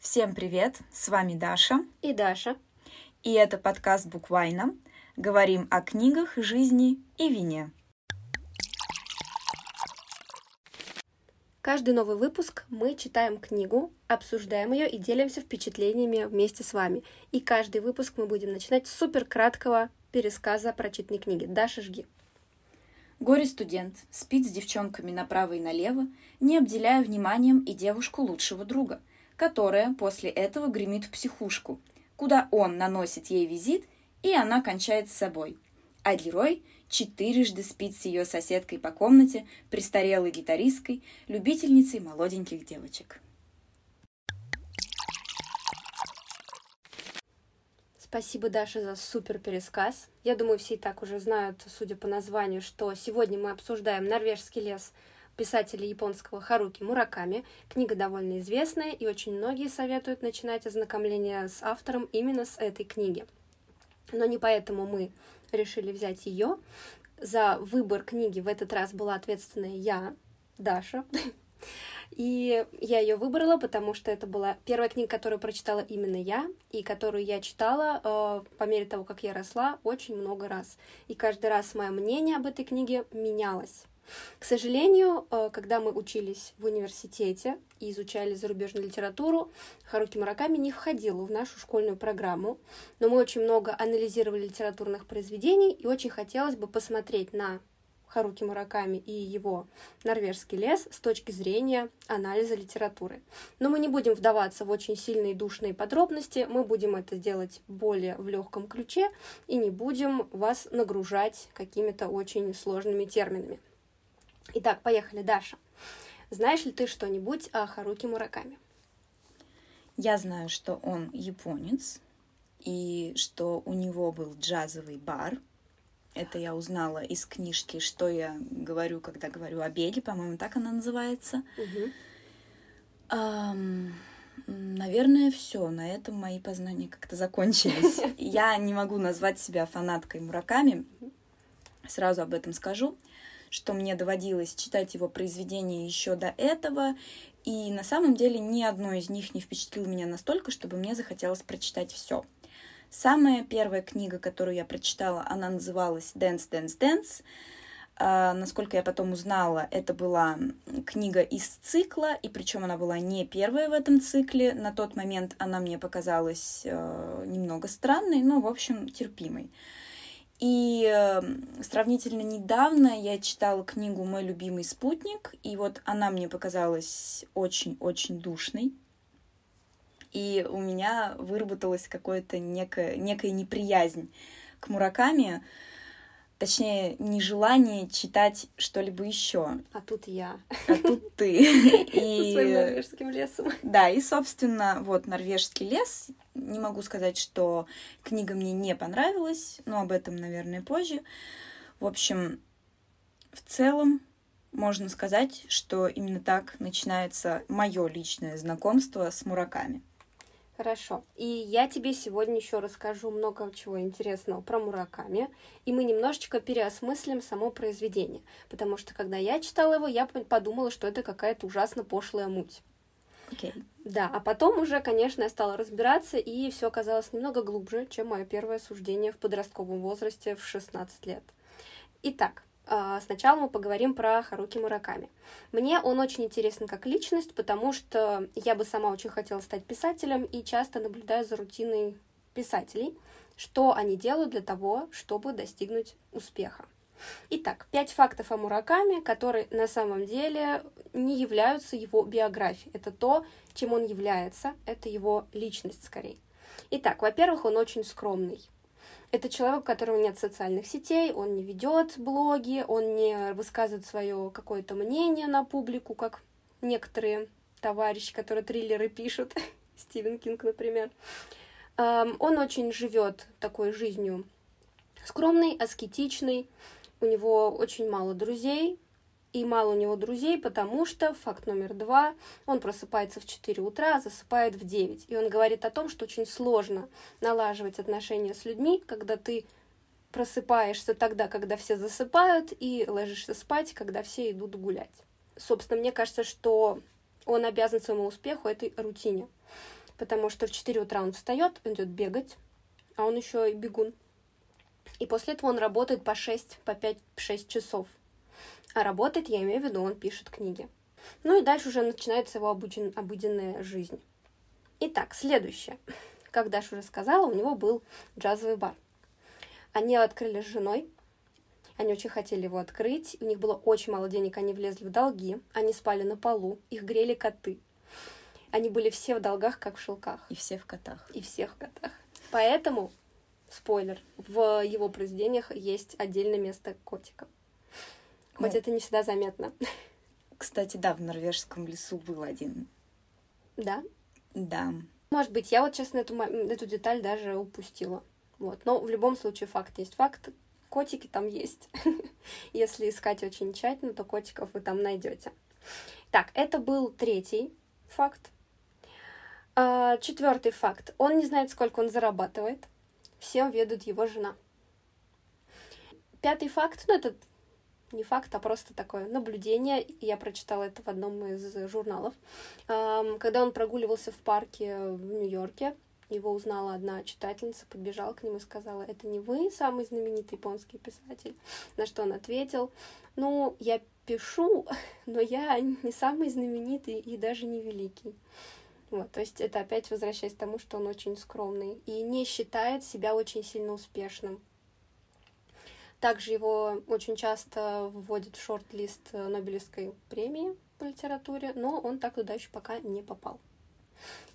Всем привет! С вами Даша. И Даша. И это подкаст «Буквально». Говорим о книгах, жизни и вине. Каждый новый выпуск мы читаем книгу, обсуждаем ее и делимся впечатлениями вместе с вами. И каждый выпуск мы будем начинать с супер краткого пересказа прочитанной книги. Даша, жги. Горе-студент спит с девчонками направо и налево, не обделяя вниманием и девушку лучшего друга, которая после этого гремит в психушку, куда он наносит ей визит, и она кончает с собой. А герой четырежды спит с ее соседкой по комнате, престарелой гитаристкой, любительницей молоденьких девочек. Спасибо, Даша, за супер пересказ. Я думаю, все и так уже знают, судя по названию, что сегодня мы обсуждаем «Норвежский лес» писателя японского Харуки Мураками. Книга довольно известная, и очень многие советуют начинать ознакомление с автором именно с этой книги. Но не поэтому мы решили взять ее. За выбор книги в этот раз была ответственная я, Даша. И я ее выбрала, потому что это была первая книга, которую прочитала именно я, и которую я читала э, по мере того, как я росла, очень много раз. И каждый раз мое мнение об этой книге менялось. К сожалению, э, когда мы учились в университете и изучали зарубежную литературу, Харуки Мураками не входил в нашу школьную программу, но мы очень много анализировали литературных произведений, и очень хотелось бы посмотреть на Харуки Мураками и его «Норвежский лес» с точки зрения анализа литературы. Но мы не будем вдаваться в очень сильные душные подробности, мы будем это делать более в легком ключе и не будем вас нагружать какими-то очень сложными терминами. Итак, поехали, Даша. Знаешь ли ты что-нибудь о Харуки Мураками? Я знаю, что он японец, и что у него был джазовый бар. Это я узнала из книжки «Что я говорю, когда говорю о беге», по-моему, так она называется. Угу. Эм, наверное, все. На этом мои познания как-то закончились. Я не могу назвать себя фанаткой Мураками. Сразу об этом скажу что мне доводилось читать его произведения еще до этого, и на самом деле ни одно из них не впечатлило меня настолько, чтобы мне захотелось прочитать все. Самая первая книга, которую я прочитала, она называлась «Dance, Dance, Dance». Uh, насколько я потом узнала, это была книга из цикла, и причем она была не первая в этом цикле. На тот момент она мне показалась uh, немного странной, но, в общем, терпимой. И эм, сравнительно недавно я читала книгу «Мой любимый спутник», и вот она мне показалась очень-очень душной. И у меня выработалась какая-то некая, некая неприязнь к Мураками, точнее, нежелание читать что-либо еще. А тут я. А тут ты. И... Со своим норвежским лесом. Да, и, собственно, вот «Норвежский лес». Не могу сказать, что книга мне не понравилась, но об этом, наверное, позже. В общем, в целом можно сказать, что именно так начинается мое личное знакомство с Мураками. Хорошо. И я тебе сегодня еще расскажу много чего интересного про Мураками, и мы немножечко переосмыслим само произведение, потому что когда я читала его, я подумала, что это какая-то ужасно пошлая муть. Okay. Да, а потом уже, конечно, я стала разбираться, и все оказалось немного глубже, чем мое первое суждение в подростковом возрасте в 16 лет. Итак, сначала мы поговорим про Харуки Мураками. Мне он очень интересен как личность, потому что я бы сама очень хотела стать писателем и часто наблюдаю за рутиной писателей, что они делают для того, чтобы достигнуть успеха. Итак, пять фактов о Мураками, которые на самом деле не являются его биографией. Это то, чем он является, это его личность скорее. Итак, во-первых, он очень скромный. Это человек, у которого нет социальных сетей, он не ведет блоги, он не высказывает свое какое-то мнение на публику, как некоторые товарищи, которые триллеры пишут, Стивен Кинг, например. Он очень живет такой жизнью скромной, аскетичной. У него очень мало друзей, и мало у него друзей, потому что, факт номер два, он просыпается в 4 утра, а засыпает в 9. И он говорит о том, что очень сложно налаживать отношения с людьми, когда ты просыпаешься тогда, когда все засыпают, и ложишься спать, когда все идут гулять. Собственно, мне кажется, что он обязан своему успеху этой рутине. потому что в 4 утра он встает, идет бегать, а он еще и бегун. И после этого он работает по 6, по 5-6 часов. А работает, я имею в виду, он пишет книги. Ну и дальше уже начинается его обыден, обыденная жизнь. Итак, следующее. Как Даша уже сказала, у него был джазовый бар. Они открыли с женой, они очень хотели его открыть, у них было очень мало денег, они влезли в долги, они спали на полу, их грели коты. Они были все в долгах, как в шелках. И все в котах. И все в котах. Поэтому, спойлер, в его произведениях есть отдельное место котикам. Хоть ну, это не всегда заметно. Кстати, да, в норвежском лесу был один. Да? Да. Может быть, я вот, честно, эту, эту деталь даже упустила. Вот. Но в любом случае факт есть факт. Котики там есть. Если искать очень тщательно, то котиков вы там найдете. Так, это был третий факт. А, четвертый факт. Он не знает, сколько он зарабатывает. Всем ведут его жена. Пятый факт, ну это не факт, а просто такое наблюдение. Я прочитала это в одном из журналов. Когда он прогуливался в парке в Нью-Йорке, его узнала одна читательница, подбежала к нему и сказала, это не вы самый знаменитый японский писатель? На что он ответил, ну, я пишу, но я не самый знаменитый и даже не великий. Вот, то есть это опять возвращаясь к тому, что он очень скромный и не считает себя очень сильно успешным. Также его очень часто вводят в шорт-лист Нобелевской премии по литературе, но он так туда еще пока не попал.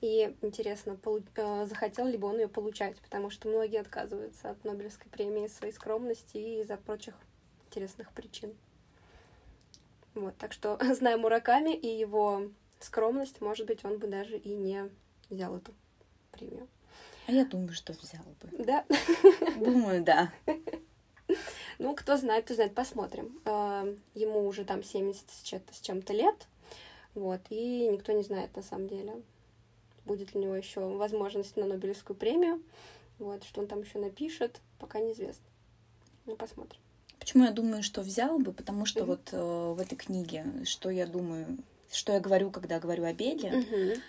И интересно, полу... Э, захотел ли бы он ее получать, потому что многие отказываются от Нобелевской премии из своей скромности и из-за прочих интересных причин. Вот, так что, зная Мураками и его скромность, может быть, он бы даже и не взял эту премию. А я думаю, что взял бы. Да? Думаю, да. Ну, кто знает, кто знает, посмотрим. Э, ему уже там 70 с чем-то лет, вот, и никто не знает на самом деле, будет ли у него еще возможность на Нобелевскую премию, вот, что он там еще напишет, пока неизвестно. Ну, посмотрим. Почему я думаю, что взял бы? Потому что mm-hmm. вот э, в этой книге, что я думаю, что я говорю, когда говорю о беде, mm-hmm.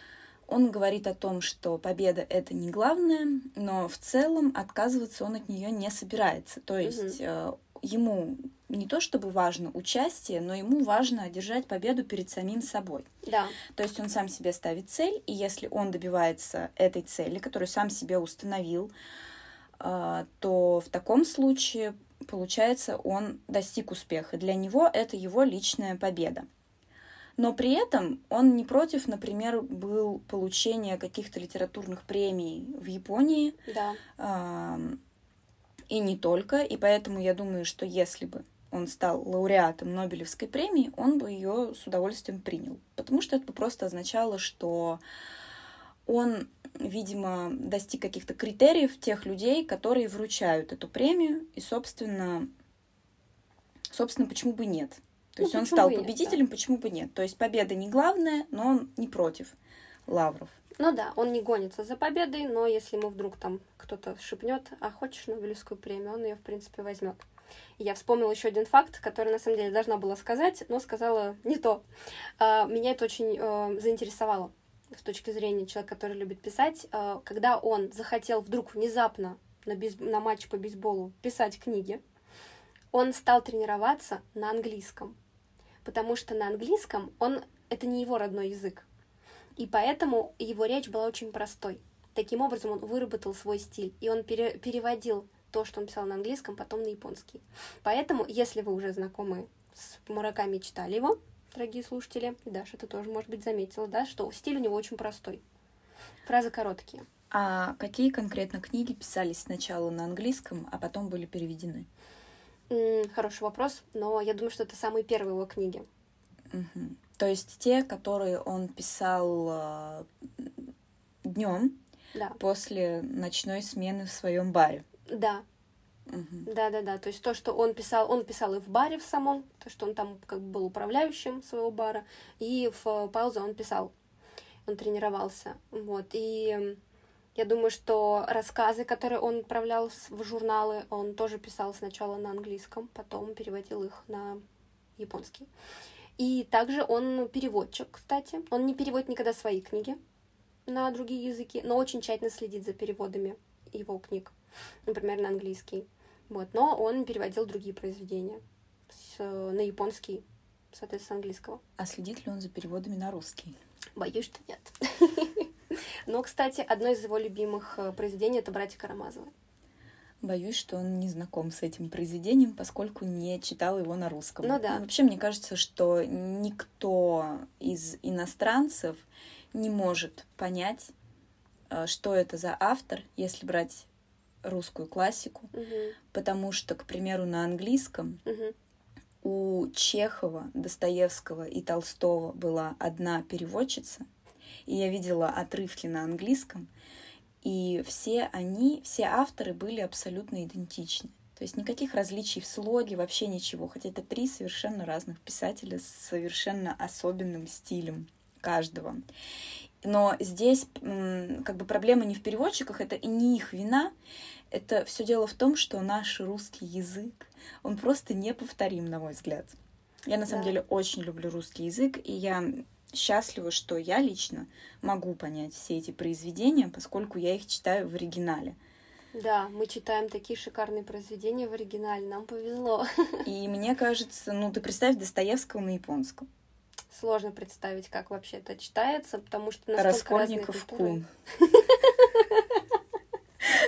Он говорит о том, что победа это не главное, но в целом отказываться он от нее не собирается. То есть э, ему не то чтобы важно участие, но ему важно одержать победу перед самим собой. Да. То есть он сам себе ставит цель, и если он добивается этой цели, которую сам себе установил, а, то в таком случае, получается, он достиг успеха. Для него это его личная победа. Но при этом он не против, например, был получения каких-то литературных премий в Японии. Да. И не только. И поэтому я думаю, что если бы он стал лауреатом Нобелевской премии, он бы ее с удовольствием принял. Потому что это бы просто означало, что он, видимо, достиг каких-то критериев тех людей, которые вручают эту премию, и, собственно, собственно, почему бы нет? То ну, есть он стал победителем, нет, да. почему бы нет? То есть победа не главная, но он не против лавров. Ну да, он не гонится за победой, но если ему вдруг там кто-то шепнет, а хочешь Нобелевскую премию, он ее, в принципе, возьмет. Я вспомнила еще один факт, который на самом деле должна была сказать, но сказала не то. А, меня это очень э, заинтересовало с точки зрения человека, который любит писать. А, когда он захотел вдруг внезапно на, бейс... на матч по бейсболу писать книги, он стал тренироваться на английском. Потому что на английском он это не его родной язык. И поэтому его речь была очень простой. Таким образом, он выработал свой стиль, и он пере, переводил то, что он писал на английском, потом на японский. Поэтому, если вы уже знакомы с Мураками читали его, дорогие слушатели, Даша это тоже, может быть, заметила, да, что стиль у него очень простой. Фразы короткие. А какие конкретно книги писались сначала на английском, а потом были переведены? Хороший вопрос, но я думаю, что это самые первые его книги. Угу. То есть те, которые он писал э, днем да. после ночной смены в своем баре. Да. Угу. Да, да, да. То есть то, что он писал, он писал и в баре в самом, то, что он там как бы был управляющим своего бара, и в паузу он писал, он тренировался. Вот. И я думаю, что рассказы, которые он отправлял в журналы, он тоже писал сначала на английском, потом переводил их на японский. И также он переводчик, кстати. Он не переводит никогда свои книги. на другие языки, но очень тщательно следит за переводами его книг, например, на английский. Вот, но он переводил другие произведения с, на японский, соответственно, английского. А следит ли он за переводами на русский? Боюсь, что нет. Но, кстати, одно из его любимых э, произведений это «Братья Карамазовы». Боюсь, что он не знаком с этим произведением, поскольку не читал его на русском. Ну да. Вообще, мне кажется, что никто из иностранцев не может понять, э, что это за автор, если брать русскую классику, Мгм. потому что, к примеру, на английском Мгм. у Чехова, Достоевского и Толстого была одна переводчица, и я видела отрывки на английском, и все они, все авторы были абсолютно идентичны. То есть никаких различий в слоге, вообще ничего. Хотя это три совершенно разных писателя с совершенно особенным стилем каждого. Но здесь как бы проблема не в переводчиках, это и не их вина. Это все дело в том, что наш русский язык, он просто неповторим, на мой взгляд. Я на самом Да. деле очень люблю русский язык, и я счастлива, что я лично могу понять все эти произведения, поскольку я их читаю в оригинале. Да, мы читаем такие шикарные произведения в оригинале, нам повезло. И мне кажется, ну ты представь Достоевского на японском. Сложно представить, как вообще это читается, потому что настолько Раскольников культуры. кун.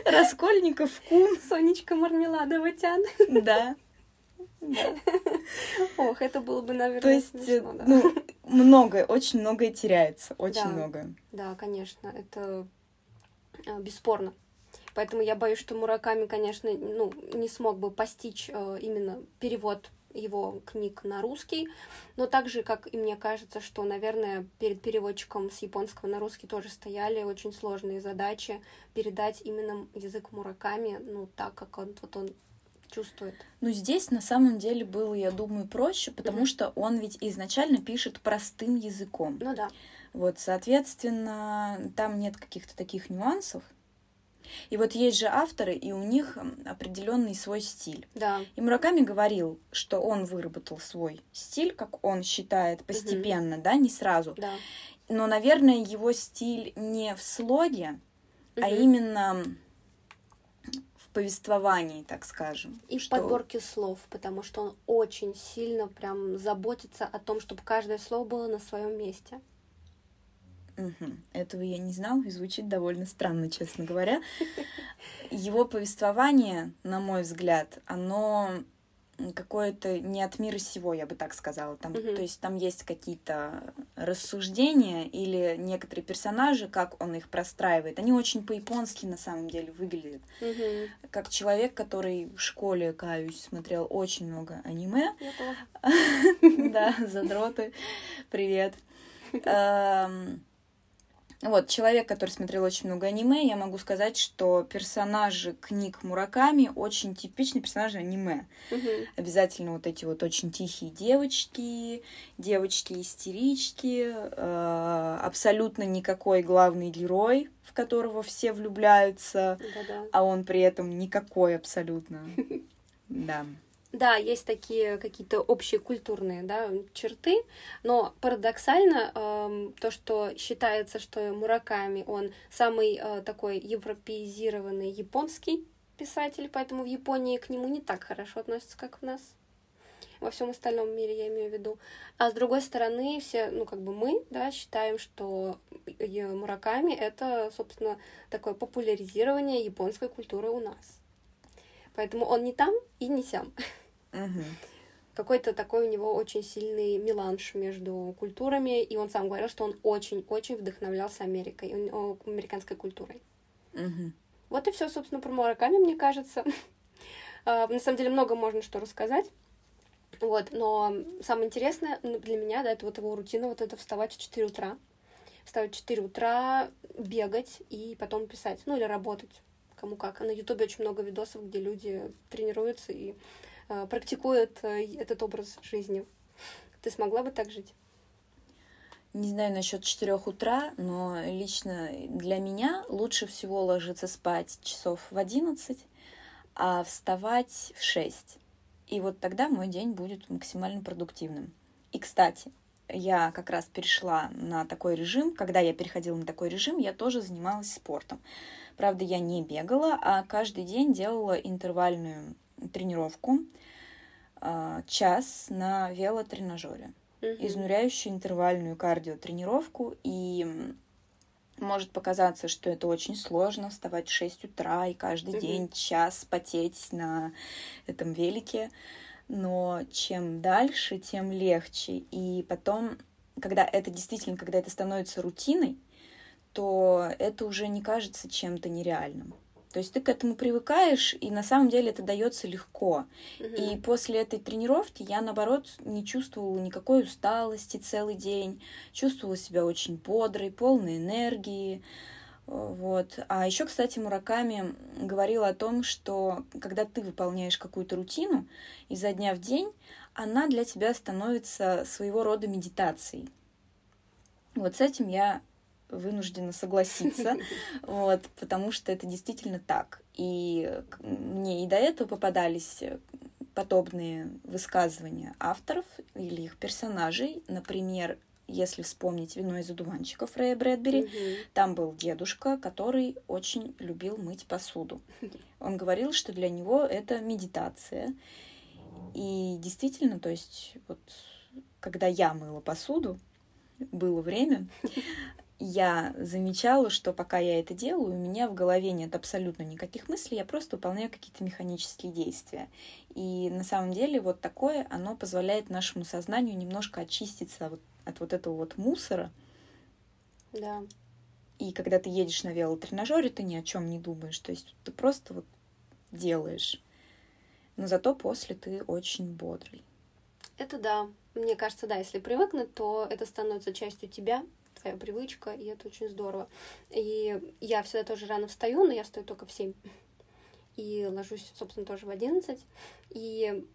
Раскольников кун, Сонечка Мармеладова Тян. да. Ох, это было бы, наверное, То есть, ну, многое, очень многое теряется, очень Да. многое. Да, конечно, это э, бесспорно. Поэтому я боюсь, что Мураками, конечно, ну, не смог бы постичь э, именно перевод его книг на русский, но также, как и мне кажется, что, наверное, перед переводчиком с японского на русский тоже стояли очень сложные задачи передать именно язык Мураками, ну, так, как он, вот он чувствует. Ну, здесь на самом деле было, я думаю, проще, потому Мгм. что он ведь изначально пишет простым языком. Ну да, Вот, соответственно, там нет каких-то таких нюансов. И вот есть же авторы, и у них определенный свой стиль. да, И Мураками говорил, что он выработал свой стиль, как он считает, постепенно, да, не сразу. да. Но, наверное, его стиль не в слоге, а Мгм. именно в повествовании, так скажем. И в что- подборке слов, потому что он очень сильно прям заботится о том, чтобы каждое слово было на своем месте. Мгм. Этого я не знала и звучит довольно странно, честно говоря. Его повествование, на мой взгляд, оно какое-то не от мира сего, я бы так сказала. Там, Мгм. То есть там есть какие-то рассуждения или некоторые персонажи, как он их простраивает. Они очень по-японски на самом деле выглядят. Мгм. Как человек, который в школе, каюсь, смотрел очень много аниме, да, задроты. Привет. Вот, человек, который смотрел очень много аниме, я могу сказать, что персонажи книг Мураками очень типичные персонажи аниме. Мгм. Обязательно вот эти вот очень тихие девочки, девочки-истерички, э, абсолютно никакой главный герой, в которого все влюбляются, Да-да. а он при этом никакой абсолютно. Да. Да, есть такие какие-то общие культурные да, черты, но парадоксально эм, то, что считается, что Мураками, он самый э, такой европеизированный японский писатель, поэтому в Японии к нему не так хорошо относятся, как у нас. Во всем остальном мире я имею в виду. А с другой стороны, все, ну, как бы мы, да, считаем, что э, Мураками это, собственно, такое популяризирование японской культуры у нас. Поэтому он не там и не сям. Мгм. Какой-то такой у него очень сильный меланж между культурами, и он сам говорил, что он очень-очень вдохновлялся Америкой, американской культурой. Мгм. Вот и все, собственно, про Мураками, мне кажется. А, На самом деле много можно что рассказать. Вот, но самое интересное для меня, да, это вот его рутина, вот это вставать в 4 утра. Вставать в 4 утра, бегать и потом писать, ну или работать, кому как. А на Ютубе очень много видосов, где люди тренируются и э, практикуют э, этот образ жизни. Ты смогла бы так жить? Не знаю насчет 4 утра, но лично для меня лучше всего ложиться спать часов в 11, а вставать в 6. И вот тогда мой день будет максимально продуктивным. И, кстати, я как раз перешла на такой режим. Когда я переходила на такой режим, я тоже занималась спортом. Правда, я не бегала, а каждый день делала интервальную тренировку а, час на велотренажере. Угу. Изнуряющую интервальную кардиотренировку. И может показаться, что это очень сложно вставать в 6 утра и каждый угу. день час потеть на этом велике. Но чем дальше, тем легче. И потом, когда это действительно, когда это становится рутиной, то это уже не кажется чем-то нереальным. То есть ты к этому привыкаешь, и на самом деле это дается легко. Угу. И после этой тренировки я, наоборот, не чувствовала никакой усталости целый день, чувствовала себя очень бодрой, полной энергии. Вот. А еще, кстати, Мураками говорила о том, что когда ты выполняешь какую-то рутину изо дня в день, она для тебя становится своего рода медитацией. Вот с этим я вынуждена согласиться, вот, потому что это действительно так. И мне и до этого попадались подобные высказывания авторов или их персонажей. Например, если вспомнить «Вино из одуванчиков» Рэя Брэдбери, угу. там был дедушка, который очень любил мыть посуду. Он говорил, что для него это медитация. И действительно, то есть вот когда я мыла посуду, было время, я замечала, что пока я это делаю, у меня в голове нет абсолютно никаких мыслей, я просто выполняю какие-то механические действия. И на самом деле вот такое, оно позволяет нашему сознанию немножко очиститься вот от вот этого вот мусора. Да. И когда ты едешь на велотренажере, ты ни о чем не думаешь. То есть ты просто вот делаешь. Но зато после ты очень бодрый. Это да. Мне кажется, да, если привыкнуть, то это становится частью тебя, твоя привычка, и это очень здорово. И я всегда тоже рано встаю, но я встаю только в 7. И ложусь, собственно, тоже в 11. И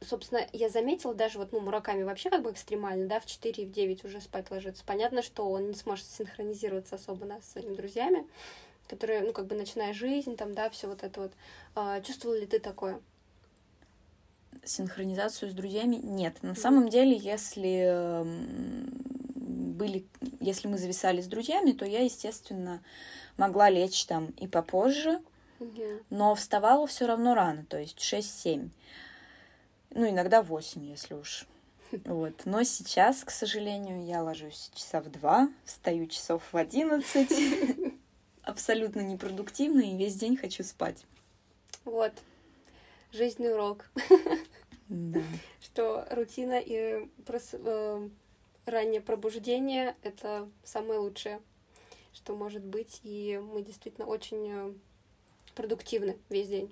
собственно, я заметила даже вот, ну, Мураками вообще как бы экстремально, да, в 4 и в 9 уже спать ложится. Понятно, что он не сможет синхронизироваться особо да, с своими друзьями, которые, ну, как бы начиная жизнь, там, да, все вот это вот. А, чувствовал ли ты такое? Синхронизацию с друзьями нет. На mm-hmm. самом деле, если были, если мы зависали с друзьями, то я, естественно, могла лечь там и попозже, но вставала все равно рано, то есть 6-7. Ну, иногда 8, если уж. Вот. Но сейчас, к сожалению, я ложусь часа в два, встаю часов в одиннадцать. Абсолютно непродуктивно и весь день хочу спать. Вот. Жизненный урок. Да. Что рутина и э, раннее пробуждение — это самое лучшее, что может быть. И мы действительно очень э, продуктивны весь день.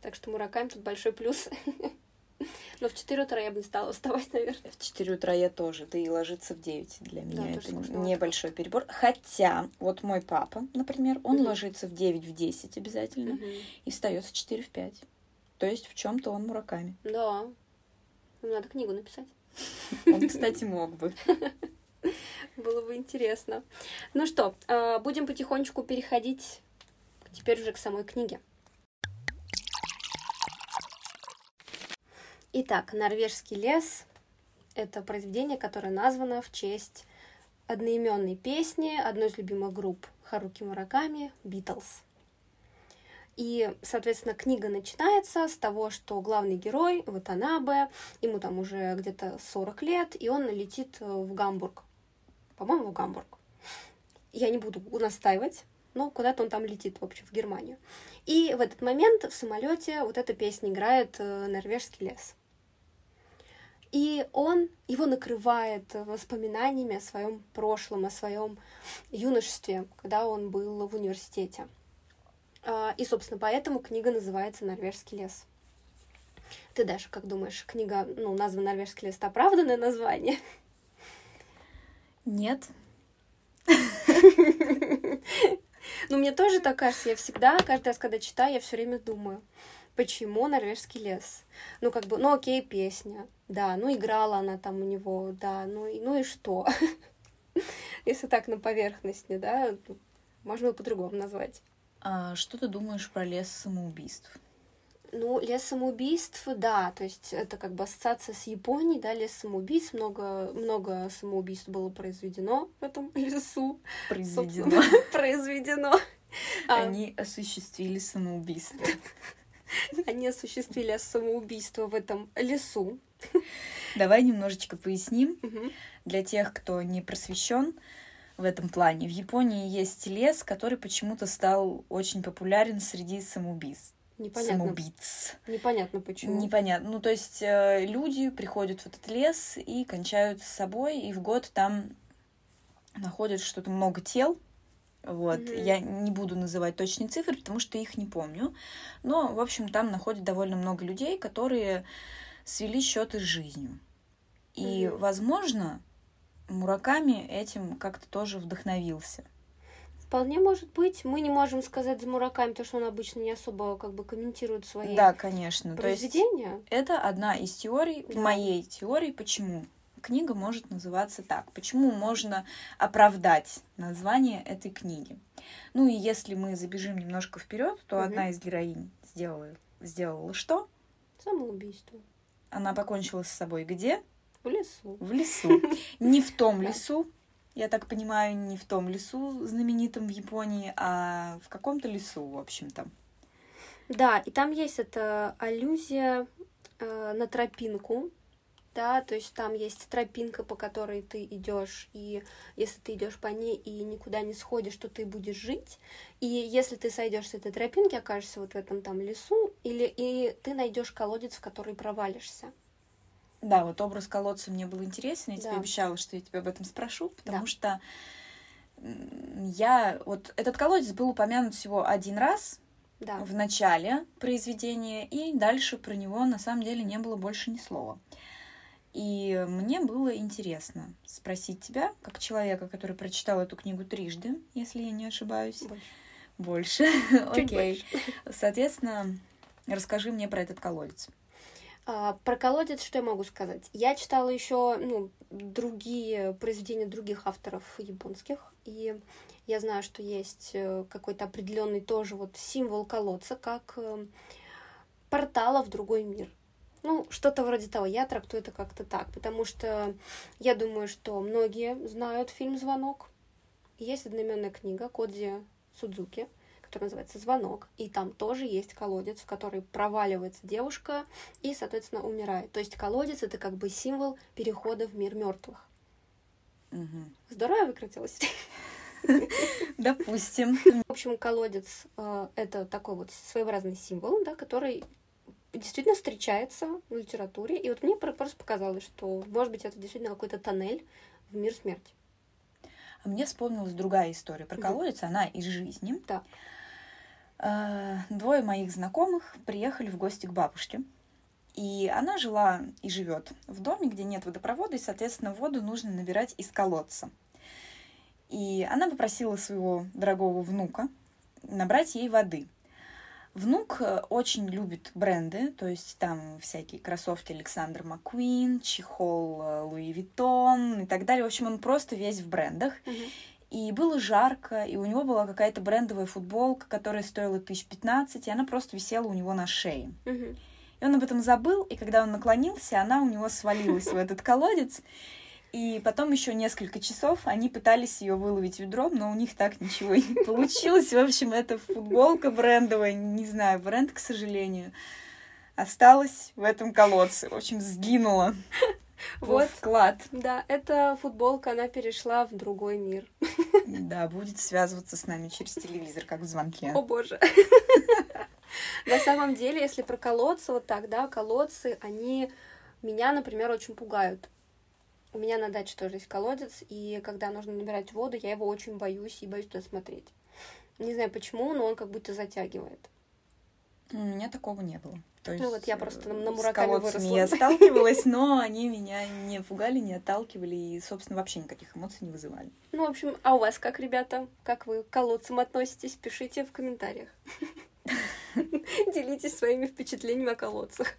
Так что Мураками тут большой плюс. Но в 4 утра я бы не стала вставать, наверное. В 4 утра я тоже, да и ложиться в 9 для меня да, это небольшой перебор. Хотя, вот мой папа, например, он угу. ложится в 9, в 10 обязательно угу. и встает в 4, в 5. То есть в чем-то он мураками. Да. Надо книгу написать. Он, кстати, мог бы. Было бы интересно. Ну что, а, будем потихонечку переходить теперь уже к самой книге. Итак, «Норвежский лес» — это произведение, которое названо в честь одноименной песни одной из любимых групп Харуки Мураками «Битлз». И, соответственно, книга начинается с того, что главный герой, Ватанабе, ему там уже где-то 40 лет, и он летит в Гамбург. По-моему, в Гамбург. Я не буду настаивать, но куда-то он там летит, в общем, в Германию. И в этот момент в самолете вот эта песня играет э, «Норвежский лес». И он, его накрывает воспоминаниями о своем прошлом, о своем юношестве, когда он был в университете. А, и, собственно, поэтому книга называется «Норвежский лес». Ты, Даша, как думаешь, книга, ну, названа «Норвежский лес» — это оправданное название? Нет. Ну, мне тоже так кажется. Я всегда, каждый раз, когда читаю, я все время думаю, почему норвежский лес? Ну, как бы, ну, окей, песня, да, ну, играла она там у него, да, ну, и, ну и что? Если так на поверхности, да, можно было по-другому назвать. А что ты думаешь про лес самоубийств? Ну, лес самоубийств, да, то есть это как бы ассоциация с Японией, да, лес самоубийств, много, много самоубийств было произведено в этом лесу. Произведено. Произведено. А. Они осуществили самоубийство. Они осуществили самоубийство в этом лесу. Давай немножечко поясним для тех, кто не просвещен в этом плане. В Японии есть лес, который почему-то стал очень популярен среди самоубийств. Непонятно. Самоубийц. Непонятно почему. Непонятно. Ну, то есть э, люди приходят в этот лес и кончают с собой, и в год там находят что-то много тел. Вот. Мгм. Я не буду называть точные цифры, потому что их не помню. Но, в общем, там находят довольно много людей, которые свели счеты с жизнью. И, Мгм. возможно, Мураками этим как-то тоже вдохновился. Вполне может быть. Мы не можем сказать за Мураками, потому что он обычно не особо как бы комментирует свои Да, конечно. То есть произведения. это одна из теорий, Да. моей теории, почему книга может называться так. Почему можно оправдать название этой книги. Ну и если мы забежим немножко вперед, то Мгм. одна из героинь сделала, сделала что? Самоубийство. Она покончила с собой где? В лесу. В лесу. Не в том лесу, я так понимаю, не в том лесу знаменитом в Японии, а в каком-то лесу, в общем-то. Да, и там есть эта аллюзия э, на тропинку, да, то есть там есть тропинка, по которой ты идешь, и если ты идешь по ней и никуда не сходишь, то ты будешь жить. И если ты сойдешь с этой тропинки, окажешься вот в этом там лесу, или и ты найдешь колодец, в который провалишься. Да, вот образ колодца мне был интересен. Я тебе Да. обещала, что я тебя об этом спрошу, потому Да. что я... Вот этот колодец был упомянут всего один раз Да. в начале произведения, и дальше про него на самом деле не было больше ни слова. И мне было интересно спросить тебя, как человека, который прочитал эту книгу трижды, если я не ошибаюсь. Больше. Больше. Окей. Соответственно, расскажи мне про этот колодец. А, про колодец что я могу сказать? Я читала еще ну, другие произведения других авторов японских, и я знаю, что есть э, какой-то определенный тоже вот символ колодца, как э, портала в другой мир. Ну, что-то вроде того. Я трактую это как-то так, потому что я думаю, что многие знают фильм «Звонок». Есть одноименная книга Кодзи Судзуки, которая называется «Звонок», и там тоже есть колодец, в который проваливается девушка и, соответственно, умирает. То есть колодец — это как бы символ перехода в мир мертвых. Мгм. Здорово выкрутилась? Допустим. В общем, колодец э, это такой вот своеобразный символ, да, который действительно встречается в литературе. И вот мне про- просто показалось, что, может быть, это действительно какой-то тоннель в мир смерти. А мне вспомнилась другая история про колодец, она из жизни. Да. Э, Двое моих знакомых приехали в гости к бабушке. И она жила и живет в доме, где нет водопровода, и, соответственно, воду нужно набирать из колодца. И она попросила своего дорогого внука набрать ей воды. Внук э, очень любит бренды, то есть там всякие кроссовки Александр Маккуин, чехол э, Луи Виттон и так далее. В общем, он просто весь в брендах. И было жарко, и у него была какая-то брендовая футболка, которая стоила тысяч пятнадцать, и она просто висела у него на шее. И он об этом забыл, и когда он наклонился, она у него свалилась в этот колодец. И потом еще несколько часов они пытались ее выловить ведром, но у них так ничего и не получилось. В общем, эта футболка брендовая, не знаю, бренд, к сожалению, осталась в этом колодце. В общем, сгинула. Вот вклад. Да, эта футболка, она перешла в другой мир. Да, будет связываться с нами через телевизор, как в звонке. О боже. На самом деле, если про колодцы, вот так, да, колодцы, они меня, например, очень пугают. У меня на даче тоже есть колодец, и когда нужно набирать воду, я его очень боюсь и боюсь туда смотреть. Не знаю почему, но он как будто затягивает. У меня такого не было. То Ну вот я просто на э, Мураками выросла. я сталкивалась, но они меня не пугали, не отталкивали и, собственно, вообще никаких эмоций не вызывали. Ну, в общем, а у вас как, ребята? Как вы к колодцам относитесь? Пишите в комментариях. Делитесь своими впечатлениями о колодцах.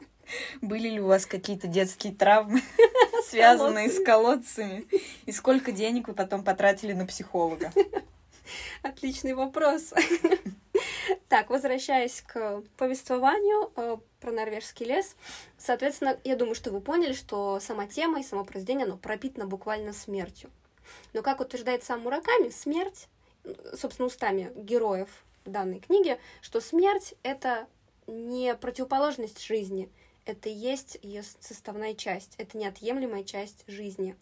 Были ли у вас какие-то детские травмы, связанные с колодцами? И сколько денег вы потом потратили на психолога? Отличный вопрос. Так, возвращаясь к повествованию э, про норвежский лес, соответственно, я думаю, что вы поняли, что сама тема и само произведение, оно пропитано буквально смертью. Но, как утверждает сам Мураками, смерть, собственно, устами героев данной книги, что смерть — это не противоположность жизни, это есть ее составная часть, это неотъемлемая часть жизни.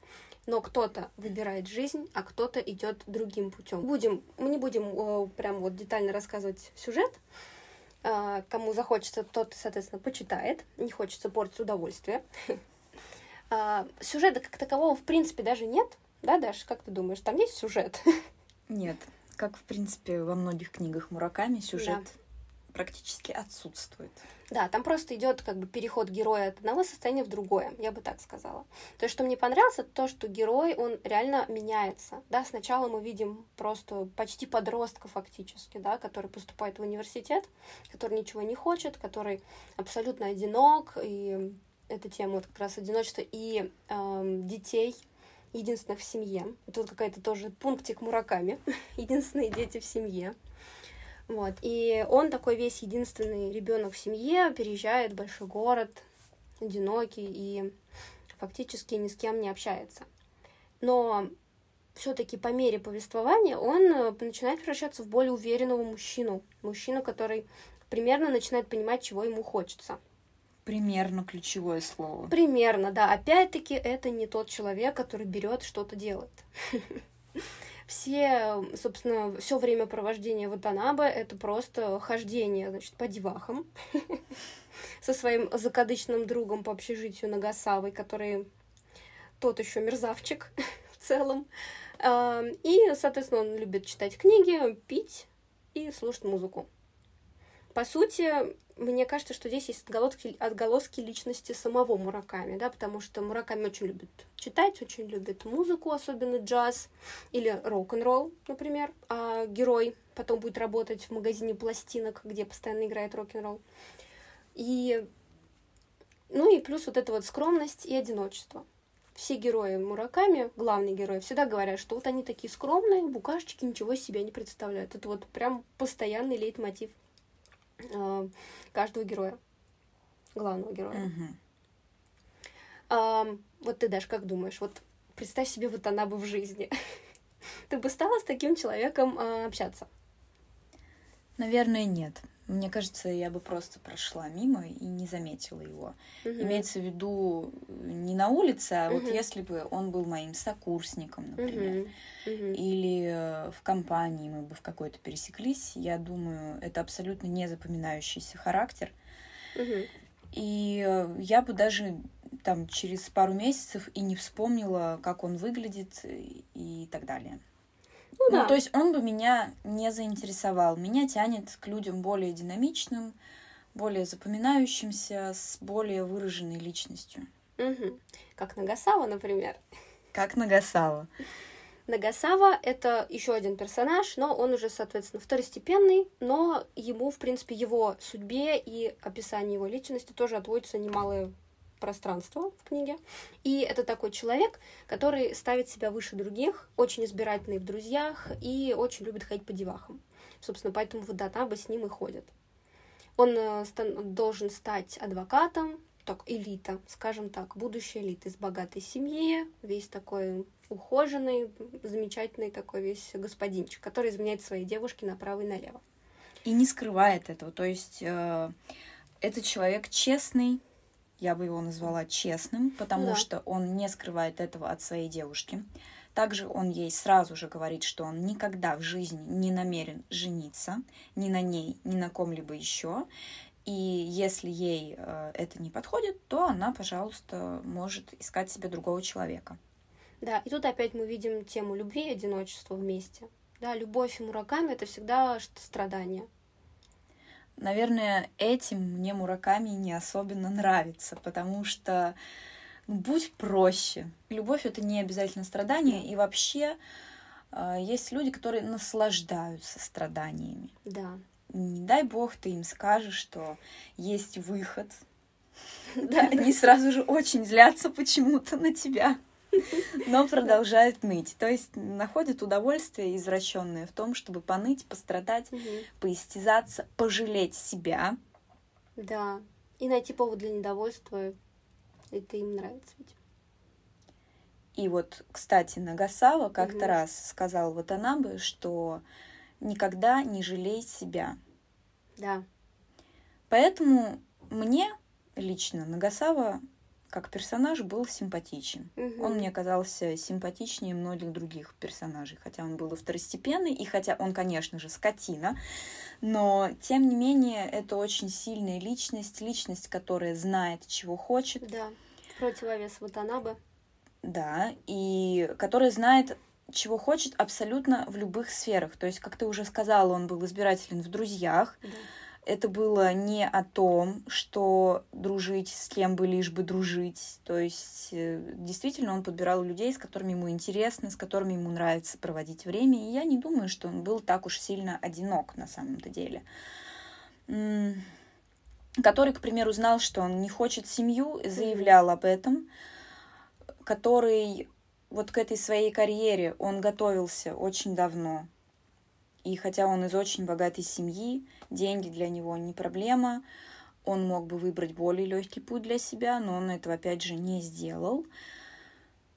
Но кто-то выбирает жизнь, а кто-то идет другим путем. Будем, мы не будем э, прям вот детально рассказывать сюжет. Э, кому захочется, тот, соответственно, почитает. Не хочется портить удовольствие. Э, сюжета как такового, в принципе, даже нет. Да, Даш, как ты думаешь, там есть сюжет? Нет. Как, в принципе, во многих книгах Мураками сюжет практически отсутствует. Да, там просто идет как бы переход героя от одного состояния в другое, я бы так сказала. То, что мне понравилось, это то, что герой, он реально меняется. Да, сначала мы видим просто почти подростка фактически, да, который поступает в университет, который ничего не хочет, который абсолютно одинок, и эта тема вот как раз одиночества, и эм, детей, единственных в семье. Вот какая-то тоже пунктик Мураками. Единственные дети в семье. Вот. И он такой весь единственный ребенок в семье, переезжает в большой город, одинокий и фактически ни с кем не общается. Но все-таки по мере повествования он э, начинает превращаться в более уверенного мужчину. Мужчину, который примерно начинает понимать, чего ему хочется. Примерно ключевое слово. Примерно, да. Опять-таки, это не тот человек, который берет что-то делает. все, собственно, все время провождения в Атанабе это просто хождение, значит, по девахам со своим закадычным другом по общежитию Нагасавой, который тот еще мерзавчик в целом. И, соответственно, он любит читать книги, пить и слушать музыку. По сути, мне кажется, что здесь есть отголоски, отголоски личности самого Мураками, да, потому что Мураками очень любит читать, очень любит музыку, особенно джаз или рок-н-ролл, например, а герой потом будет работать в магазине пластинок, где постоянно играет рок-н-ролл. И, ну и плюс вот эта вот скромность и одиночество. Все герои Мураками, главные герои, всегда говорят, что вот они такие скромные, букашечки ничего себе не представляют. Это вот прям постоянный лейтмотив э, каждого героя, главного героя. Угу. А, вот ты, Даш, как думаешь, вот представь себе, вот она бы в жизни. ты бы стала с таким человеком а, общаться? Наверное, нет. Мне кажется, я бы просто прошла мимо и не заметила его. Угу. Имеется в виду не на улице, а угу. вот если бы он был моим сокурсником, например, угу. или э, в компании мы бы в какой-то пересеклись, я думаю, это абсолютно не запоминающийся характер. Угу. И э, я бы даже там через пару месяцев и не вспомнила, как он выглядит и так далее. Ну, ну да. то есть он бы меня не заинтересовал. Меня тянет к людям более динамичным, более запоминающимся, с более выраженной личностью. Угу. Как Нагасава, например. Как Нагасава. Нагасава — это еще один персонаж, но он уже, соответственно, второстепенный, но ему, в принципе, его судьбе и описанию его личности тоже отводится немалое пространство в книге. И это такой человек, который ставит себя выше других, очень избирательный в друзьях и очень любит ходить по девахам. Собственно, поэтому Вадатаба с ним и ходит. Он э, должен стать адвокатом, так, элита, скажем так, будущая элита из богатой семьи, весь такой ухоженный, замечательный такой весь господинчик, который изменяет своей девушке направо и налево. И не скрывает этого. То есть э, этот человек честный, я бы его назвала честным, потому да. что он не скрывает этого от своей девушки. Также он ей сразу же говорит, что он никогда в жизни не намерен жениться ни на ней, ни на ком-либо еще. И если ей э, это не подходит, то она, пожалуйста, может искать себе другого человека. Да, и тут опять мы видим тему любви и одиночества вместе. Да, любовь и мураками это всегда страдание. Наверное, этим мне Мураками не особенно нравится, потому что ну, будь проще. Любовь это не обязательно страдание, и вообще э, есть люди, которые наслаждаются страданиями. Да. Не дай бог ты им скажешь, что есть выход. Да, они сразу же очень злятся почему-то на тебя. но продолжает ныть. То есть находит удовольствие извращенное в том, чтобы поныть, пострадать, поистязаться, пожалеть себя. Да. И найти повод для недовольства. Это им нравится ведь. И вот, кстати, Нагасава как-то угу. раз сказал вот она бы, что никогда не жалей себя. Да. Поэтому мне лично Нагасава как персонаж был симпатичен. Угу. Он мне казался симпатичнее многих других персонажей, хотя он был и второстепенный, и хотя он, конечно же, скотина, но тем не менее это очень сильная личность, личность, которая знает, чего хочет. Да, противовес Ватанабе. Да, и которая знает, чего хочет абсолютно в любых сферах. То есть, как ты уже сказала, он был избирателен в друзьях. Да это было не о том, что дружить с кем бы лишь бы дружить. То есть э, действительно он подбирал людей, с которыми ему интересно, с которыми ему нравится проводить время. И я не думаю, что он был так уж сильно одинок на самом-то деле. Который, к примеру, знал, что он не хочет семью, заявлял об этом. Который вот к этой своей карьере он готовился очень давно. И хотя он из очень богатой семьи, деньги для него не проблема, он мог бы выбрать более легкий путь для себя, но он этого опять же не сделал,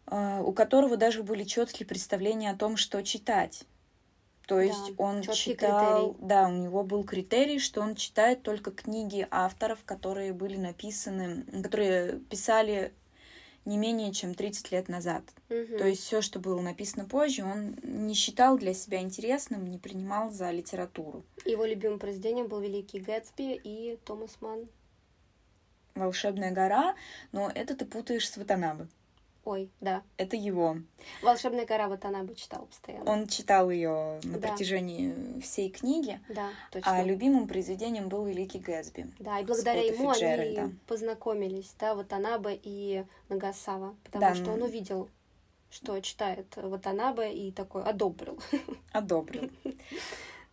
а, у которого даже были четкие представления о том, что читать. То есть да, он читал, критерий. да, у него был критерий, что он читает только книги авторов, которые были написаны, которые писали не менее чем 30 лет назад. Угу. То есть все, что было написано позже, он не считал для себя интересным, не принимал за литературу. Его любимым произведением был Великий Гэтсби и Томас Ман. Волшебная гора, но это ты путаешь с Ватанабе. Ой, да. Это его. Волшебная гора вот она бы читал постоянно. Он читал ее на да. протяжении всей книги. Да, точно. А любимым произведением был Великий Гэтсби. Да, и благодаря ему они познакомились, да, вот Анабе и Нагасава, потому да, что он увидел, что читает вот Анабе и такой одобрил. Одобрил.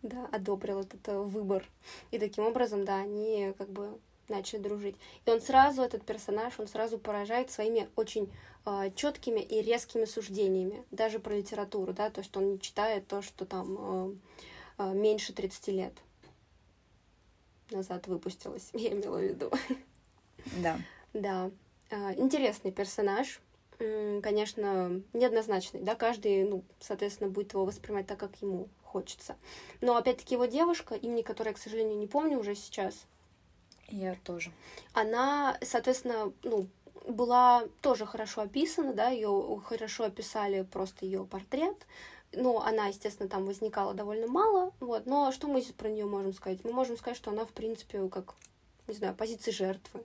Да, одобрил этот э, выбор. И таким образом, да, они как бы начали дружить. И он сразу, этот персонаж, он сразу поражает своими очень э, четкими и резкими суждениями, даже про литературу, да, то, что он не читает то, что там э, меньше 30 лет назад выпустилось, я имела в виду. Да. Да. Интересный персонаж, конечно, неоднозначный, да, каждый, ну, соответственно, будет его воспринимать так, как ему хочется. Но, опять-таки, его девушка, имени которой, к сожалению, не помню уже сейчас, я тоже. Она, соответственно, ну, была тоже хорошо описана, да, ее хорошо описали просто ее портрет. Ну, она, естественно, там возникала довольно мало, вот. Но что мы про нее можем сказать? Мы можем сказать, что она, в принципе, как, не знаю, позиции жертвы.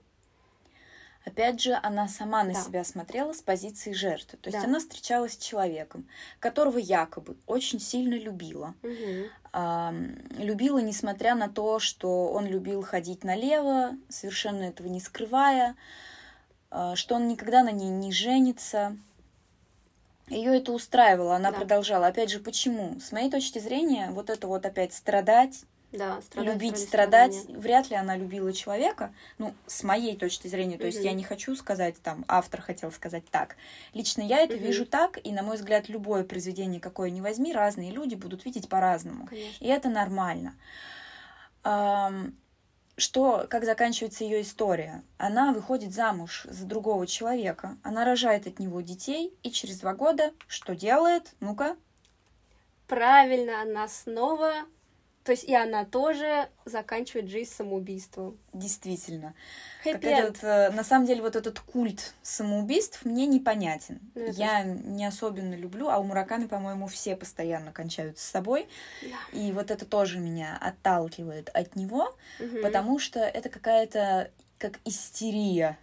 Опять же, она сама на да. себя смотрела с позиции жертвы. То есть да. она встречалась с человеком, которого якобы очень сильно любила. Угу. А, любила, несмотря на то, что он любил ходить налево, совершенно этого не скрывая, а, что он никогда на ней не женится. Ее это устраивало, она да. продолжала. Опять же, почему? С моей точки зрения, вот это вот опять страдать, да, страдать любить, страдать. Страдания. Вряд ли она любила человека. Ну, с моей точки зрения, то угу. есть я не хочу сказать, там, автор хотел сказать так. Лично я это угу. вижу так, и, на мой взгляд, любое произведение, какое ни возьми, разные люди будут видеть по-разному. И это нормально. Что, как заканчивается ее история? Она выходит замуж за другого человека, она рожает от него детей, и через два года что делает? Ну-ка. Правильно, она снова то есть и она тоже заканчивает жизнь самоубийством. Действительно. Этот, э, на самом деле вот этот культ самоубийств мне непонятен. Ну, Я не особенно люблю, а у Мураками, по-моему, все постоянно кончают с собой. Да. И вот это тоже меня отталкивает от него, угу. потому что это какая-то как истерия.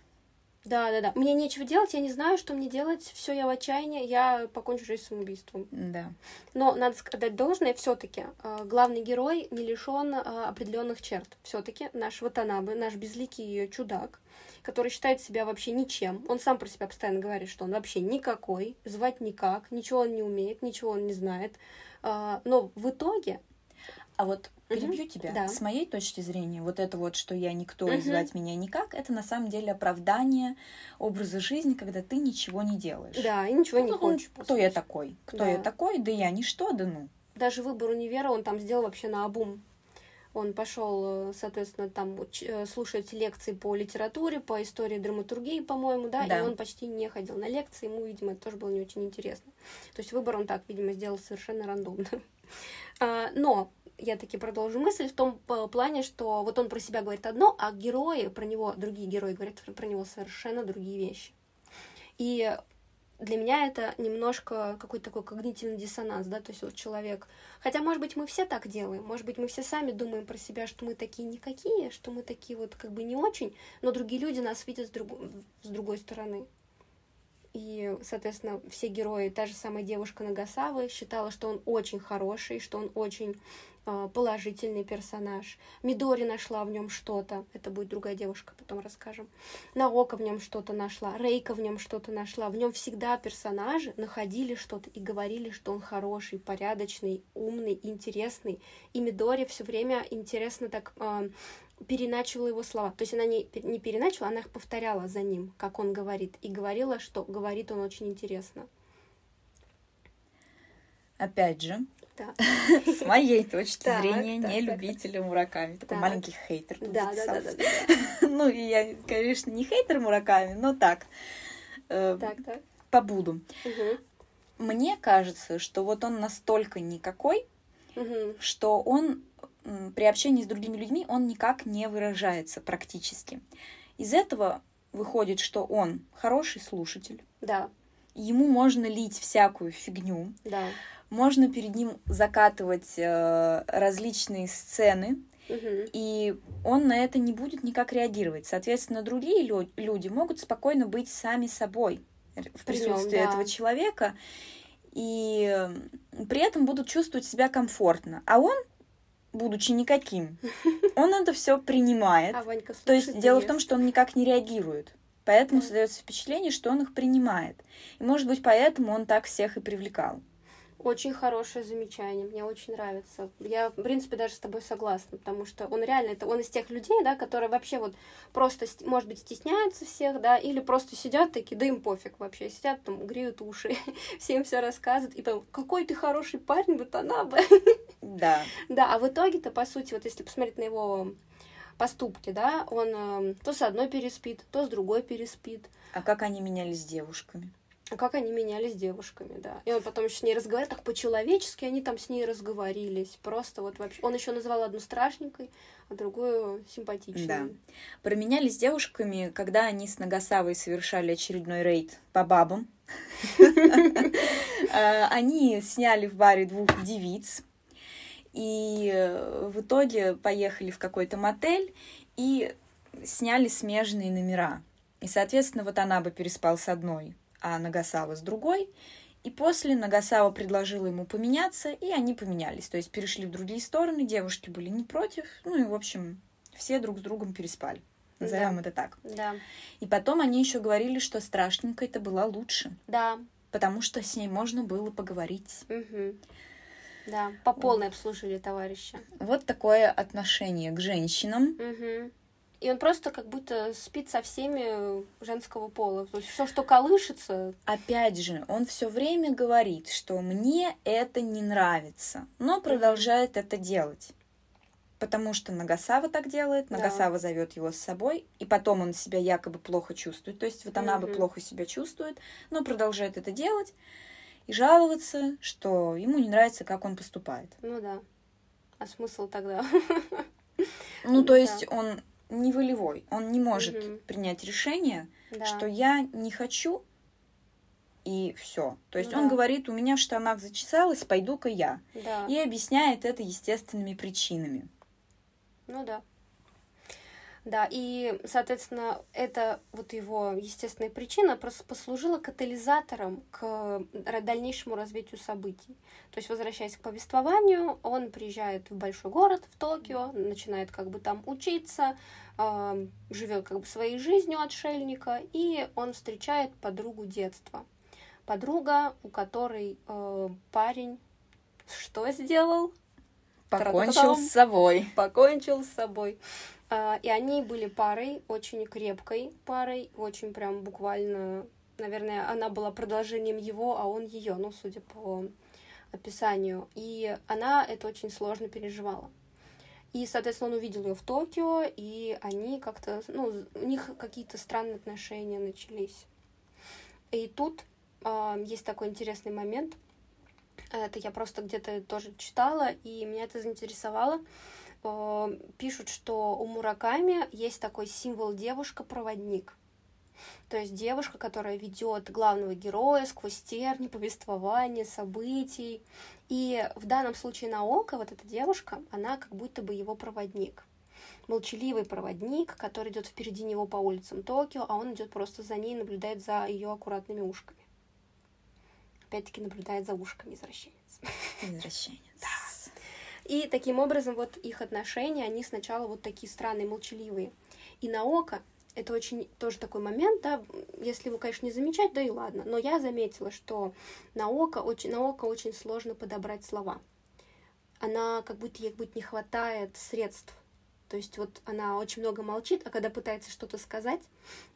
Да, да, да. Мне нечего делать, я не знаю, что мне делать. Все, я в отчаянии, я покончу жизнь самоубийством. Да. Но надо сказать должное, все-таки э, главный герой не лишен э, определенных черт. Все-таки наш Ватанабе, наш безликий чудак, который считает себя вообще ничем. Он сам про себя постоянно говорит, что он вообще никакой, звать никак, ничего он не умеет, ничего он не знает. Э, но в итоге А вот перебью тебя. Да. С моей точки зрения, вот это вот, что я никто угу. и звать меня никак, это на самом деле оправдание образа жизни, когда ты ничего не делаешь. Да, и ничего ну, не хочешь. Кто я такой? Кто да. я такой? Да я ничто, да ну. Даже выбор универа он там сделал вообще на обум. Он пошел, э, соответственно, там э, слушать лекции по литературе, по истории драматургии, по-моему, да, да, и он почти не ходил на лекции, ему, видимо, это тоже было не очень интересно. То есть выбор он так, видимо, сделал совершенно рандомно. А, но я таки продолжу мысль в том плане, что вот он про себя говорит одно, а герои про него, другие герои говорят про него совершенно другие вещи. И для меня это немножко какой-то такой когнитивный диссонанс, да, то есть вот человек, хотя, может быть, мы все так делаем, может быть, мы все сами думаем про себя, что мы такие никакие, что мы такие вот как бы не очень, но другие люди нас видят с, друг... с другой стороны. И, соответственно, все герои, та же самая девушка Нагасавы считала, что он очень хороший, что он очень э, положительный персонаж. Мидори нашла в нем что-то. Это будет другая девушка, потом расскажем. Наока в нем что-то нашла, Рейка в нем что-то нашла. В нем всегда персонажи находили что-то и говорили, что он хороший, порядочный, умный, интересный. И Мидори все время интересно так э, переначивала его слова. То есть она не, не переначивала, она их повторяла за ним, как он говорит. И говорила, что говорит он очень интересно. Опять же, да. с моей точки так, зрения, так, не так, любителя Мураками. Такой так. маленький хейтер да, да, да. Ну, я, конечно, не хейтер Мураками, но так. Э, так, так. Побуду. Угу. Мне кажется, что вот он настолько никакой, угу. что он при общении с другими людьми он никак не выражается практически. Из этого выходит, что он хороший слушатель. Да. Ему можно лить всякую фигню. Да. Можно перед ним закатывать э, различные сцены, угу. и он на это не будет никак реагировать. Соответственно, другие лю- люди могут спокойно быть сами собой в присутствии Причем, да. этого человека, и при этом будут чувствовать себя комфортно. А он будучи никаким, он это все принимает. А Ванька То есть дело в том, что он никак не реагирует. Поэтому создается впечатление, что он их принимает. И, может быть, поэтому он так всех и привлекал. Очень хорошее замечание, мне очень нравится. Я, в принципе, даже с тобой согласна, потому что он реально, это он из тех людей, да, которые вообще вот просто, может быть, стесняются всех, да, или просто сидят такие, да им пофиг вообще, сидят там, греют уши, всем все рассказывают, и потом, какой ты хороший парень, вот она бы. Да. Да, а в итоге-то, по сути, вот если посмотреть на его поступки, да, он э, то с одной переспит, то с другой переспит. А как они менялись с девушками? А как они менялись девушками, да. И он потом еще с ней разговаривал, так по-человечески они там с ней разговорились. Просто вот вообще. Он еще называл одну страшненькой, а другую симпатичной. Да. Променялись девушками, когда они с Нагасавой совершали очередной рейд по бабам. А, они сняли в баре двух девиц. И э, в итоге поехали в какой-то мотель и сняли смежные номера. И, соответственно, вот она бы переспал с одной, а Нагасава с другой. И после Нагасава предложила ему поменяться, и они поменялись. То есть перешли в другие стороны, девушки были не против. Ну и, в общем, все друг с другом переспали. Назовем да. это так. Да. И потом они еще говорили, что страшненько это была лучше. Да. Потому что с ней можно было поговорить. Угу. Да, по полной обслужили товарища. Вот такое отношение к женщинам. Угу. И он просто как будто спит со всеми женского пола. То есть все, что колышется. Опять же, он все время говорит, что мне это не нравится, но продолжает это делать. Потому что Нагасава так делает, Нагасава да. зовет его с собой, и потом он себя якобы плохо чувствует. То есть вот она бы плохо себя чувствует, но продолжает это делать и жаловаться, что ему не нравится, как он поступает. Ну да. А смысл тогда? Ну, то есть он не волевой. Он не может угу. принять решение, да. что я не хочу, и все. То есть да. он говорит, у меня в штанах зачесалось, пойду-ка я. Да. И объясняет это естественными причинами. Ну да. Да, и, соответственно, это вот его естественная причина просто послужила катализатором к дальнейшему развитию событий. То есть, возвращаясь к повествованию, он приезжает в большой город, в Токио, начинает как бы там учиться, э, живет как бы своей жизнью отшельника, и он встречает подругу детства. Подруга, у которой э, парень что сделал? Покончил с собой. Покончил с собой. А, и они были парой, очень крепкой парой, очень прям буквально, наверное, она была продолжением его, а он ее, ну, судя по описанию. И она это очень сложно переживала. И, соответственно, он увидел ее в Токио, и они как-то, ну, у них какие-то странные отношения начались. И тут э, есть такой интересный момент. Это я просто где-то тоже читала, и меня это заинтересовало. Э, пишут, что у Мураками есть такой символ девушка-проводник. То есть девушка, которая ведет главного героя сквозь терни, повествования, событий. И в данном случае Наока, вот эта девушка, она как будто бы его проводник. Молчаливый проводник, который идет впереди него по улицам Токио, а он идет просто за ней, наблюдает за ее аккуратными ушками. Опять-таки наблюдает за ушками извращенец. Извращенец. Да. И таким образом вот их отношения, они сначала вот такие странные, молчаливые. И Наока это очень тоже такой момент, да, если вы, конечно, не замечать, да и ладно, но я заметила, что на око очень, на око очень сложно подобрать слова. Она как будто ей как будто не хватает средств. То есть вот она очень много молчит, а когда пытается что-то сказать,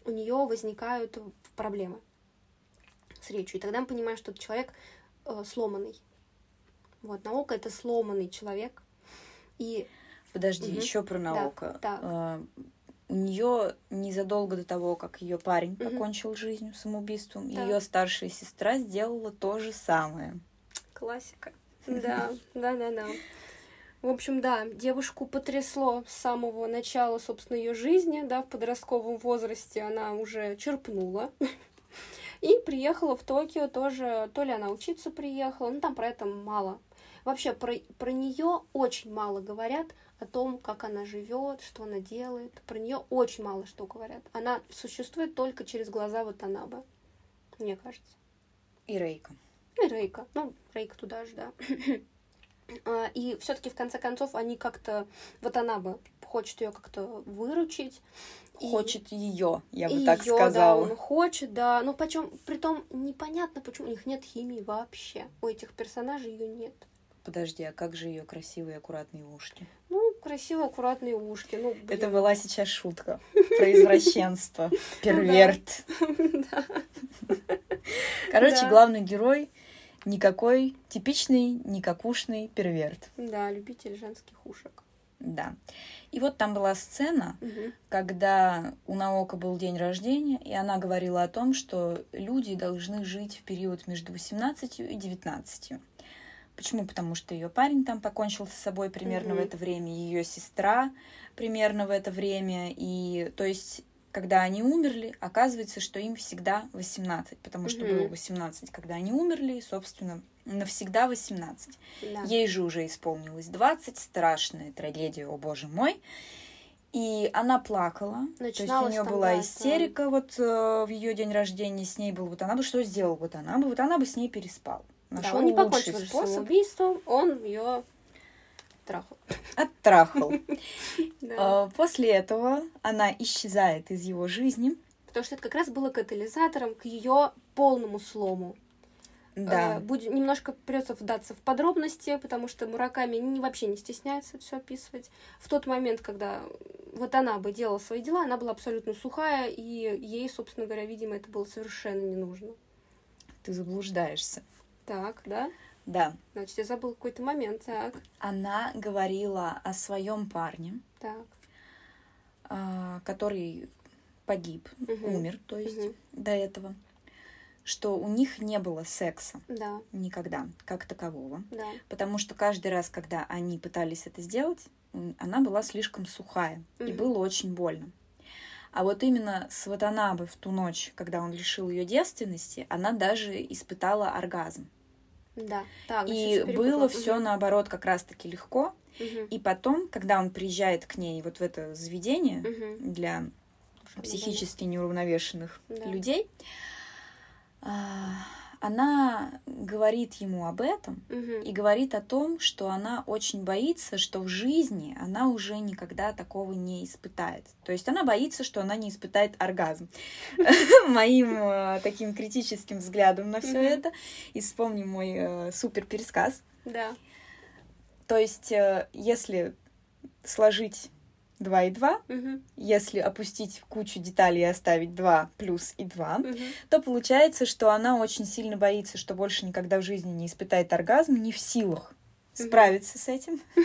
у нее возникают проблемы с речью. И тогда мы понимаем, что человек э, сломанный. Вот, наука это сломанный человек. И Подожди, угу. еще про науку. Да, да у нее незадолго до того, как ее парень mm-hmm. покончил жизнь самоубийством, да. ее старшая сестра сделала то же самое. Классика. Да, да, да, да. В общем, да, девушку потрясло с самого начала, собственно, ее жизни, да, в подростковом возрасте она уже черпнула. И приехала в Токио тоже, то ли она учиться приехала, ну там про это мало. Вообще про, про нее очень мало говорят, о том, как она живет, что она делает. Про нее очень мало что говорят. Она существует только через глаза вот бы, мне кажется. И Рейка. И Рейка. Ну, Рейка туда же, да. А, и все-таки в конце концов они как-то вот она бы хочет ее как-то выручить. Хочет и... ее, я бы и так её, сказала. Да, он хочет, да. Но почем, притом непонятно, почему у них нет химии вообще. У этих персонажей ее нет. Подожди, а как же ее красивые аккуратные ушки? Ну, красивые аккуратные ушки. Ну, блин. Это была сейчас шутка про извращенство. Перверт. Короче, главный герой никакой типичный, никакушный перверт. Да, любитель женских ушек. Да. И вот там была сцена, угу. когда у Наока был день рождения, и она говорила о том, что люди должны жить в период между 18 и 19. Почему? Потому что ее парень там покончил с собой примерно mm-hmm. в это время, ее сестра примерно в это время. И то есть, когда они умерли, оказывается, что им всегда 18, потому что mm-hmm. было 18, когда они умерли, и, собственно, навсегда 18. Да. Ей же уже исполнилось 20, страшная трагедия, о боже мой. И она плакала. Начиналось то есть у нее была истерика вот э, в ее день рождения с ней был. Вот она бы что сделала? Вот она бы, вот она бы с ней переспала. Нашел да, он не покончил с самоубийством, он ее трахал. Оттрахал. А, после этого она исчезает из его жизни. Потому что это как раз было катализатором к ее полному слому. Да. А, будет немножко придется вдаться в подробности, потому что Мураками не, вообще не стесняется все описывать. В тот момент, когда вот она бы делала свои дела, она была абсолютно сухая, и ей, собственно говоря, видимо, это было совершенно не нужно. Ты заблуждаешься. Так, да? Да. Значит, я забыла какой-то момент, так. Она говорила о своем парне, так. А, который погиб, угу. умер, то есть угу. до этого, что у них не было секса да. никогда, как такового. Да. Потому что каждый раз, когда они пытались это сделать, она была слишком сухая, угу. и было очень больно. А вот именно с Ватанабе в ту ночь, когда он лишил ее девственности, она даже испытала оргазм. Да, так. И было все наоборот как раз-таки легко. Угу. И потом, когда он приезжает к ней вот в это заведение угу. для психически неуравновешенных да. людей, а, она говорит ему об этом угу. и говорит о том, что она очень боится, что в жизни она уже никогда такого не испытает. То есть она боится, что она не испытает оргазм. Моим э, таким критическим взглядом на все это. И вспомним мой э, супер пересказ. Да. То есть, э, если сложить 2 и 2, Мгм. если опустить кучу деталей и оставить 2 плюс и 2, Мгм. то получается, что она очень сильно боится, что больше никогда в жизни не испытает оргазм, не в силах. Справиться с этим,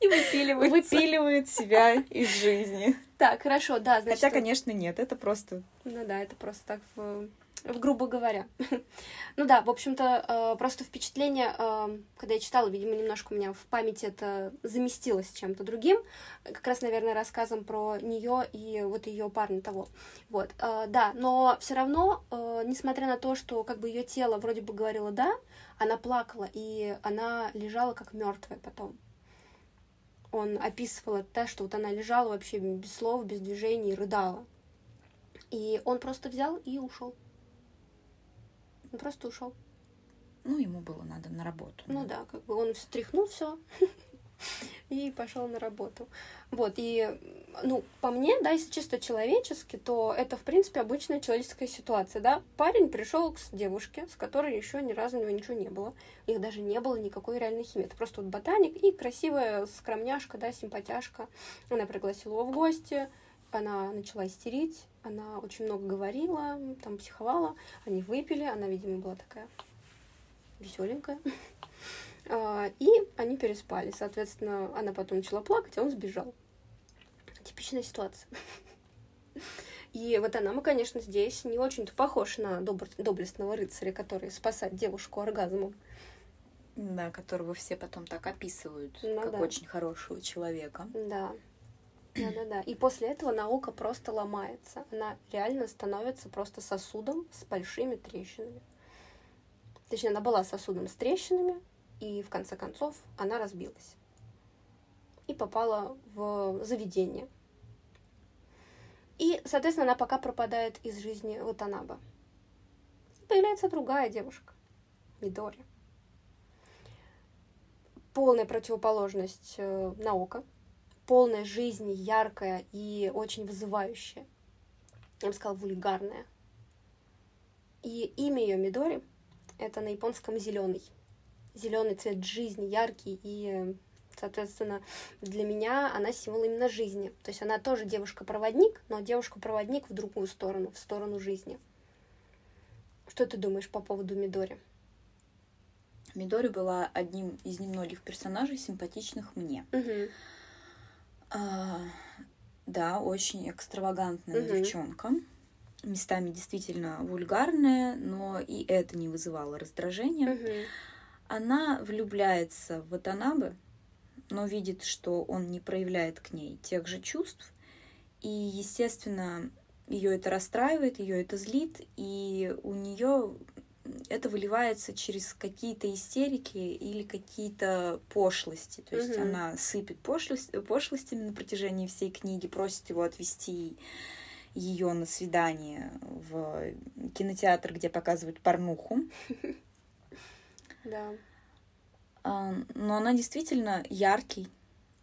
И выпиливается. выпиливает себя из жизни. Так, хорошо, да, значит... Хотя, конечно, нет, это просто... Ну да, это просто так, в- в- грубо говоря. ну да, в общем-то, э, просто впечатление, э, когда я читала, видимо, немножко у меня в памяти это заместилось чем-то другим, как раз, наверное, рассказом про нее и вот ее парня того. Вот, э, да, но все равно, несмотря на то, что как бы ее тело вроде бы говорило да, она плакала, и она лежала как мертвая потом. Он описывал это, что вот она лежала вообще без слов, без движений, рыдала. И он просто взял и ушел. Он просто ушел. Ну, ему было надо на работу. Ну да, как бы он встряхнул все и пошел на работу. Вот, и, ну, по мне, да, если чисто человечески, то это, в принципе, обычная человеческая ситуация, да. Парень пришел к девушке, с которой еще ни разу у него ничего не было. У них даже не было никакой реальной химии. Это просто вот ботаник и красивая скромняшка, да, симпатяшка. Она пригласила его в гости, она начала истерить, она очень много говорила, там психовала, они выпили, она, видимо, была такая веселенькая. А, И они переспали. Соответственно, она потом начала плакать, а он сбежал. Типичная ситуация. И вот она, мы, конечно, здесь не очень-то похож на добр- доблестного рыцаря, который спасает девушку оргазмом. Да, которого все потом так описывают, Ну как да. очень хорошего человека. Да. Да-да-да. И после этого наука просто ломается. Она реально становится просто сосудом с большими трещинами. Точнее, она была сосудом с трещинами, и в конце концов она разбилась. И попала в заведение. И, соответственно, она пока пропадает из жизни Ватанаба. Появляется другая девушка, Мидори. Полная противоположность э, Наока полная жизни, яркая и очень вызывающая. Я бы сказала, вульгарная. И имя ее Мидори это на японском зеленый. Зеленый цвет жизни, яркий и соответственно, для меня она символ именно жизни. То есть она тоже девушка-проводник, но девушка-проводник в другую сторону, в сторону жизни. Что ты думаешь по поводу Мидори? Мидори была одним из немногих персонажей, симпатичных мне. Угу. А, да, очень экстравагантная Мгм. девчонка. Местами действительно вульгарная, но и это не вызывало раздражения. Угу. Она влюбляется в Ватанабе, но видит, что он не проявляет к ней тех же чувств. И, естественно, ее это расстраивает, ее это злит, и у нее это выливается через какие-то истерики или какие-то пошлости. То есть Мгм. она сыпет пошлость, пошлостями на протяжении всей книги, просит его отвести ее на свидание в кинотеатр, где показывают порнуху. Да. А, Но она действительно яркий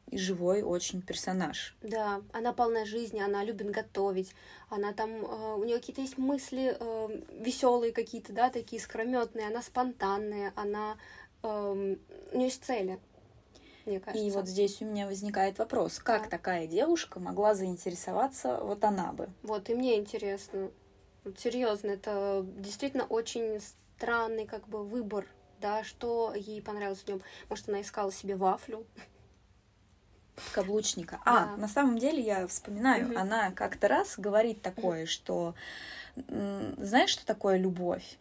и живой очень персонаж. Да, она полна жизни, она любит готовить, она там, э, у нее какие-то есть мысли веселые какие-то, да, такие искрометные, она спонтанная, она, эм, у нее есть цели, мне кажется. И вот здесь у меня возникает вопрос, как Да. такая девушка могла заинтересоваться Ватанабе? Вот, и мне интересно, вот серьезно, это действительно очень странный как бы выбор, да, что ей понравилось в нем. Может, она искала себе вафлю. Каблучника. А, Да. на самом деле я вспоминаю, Мгм. она как-то раз говорит такое, что м, знаешь, что такое любовь?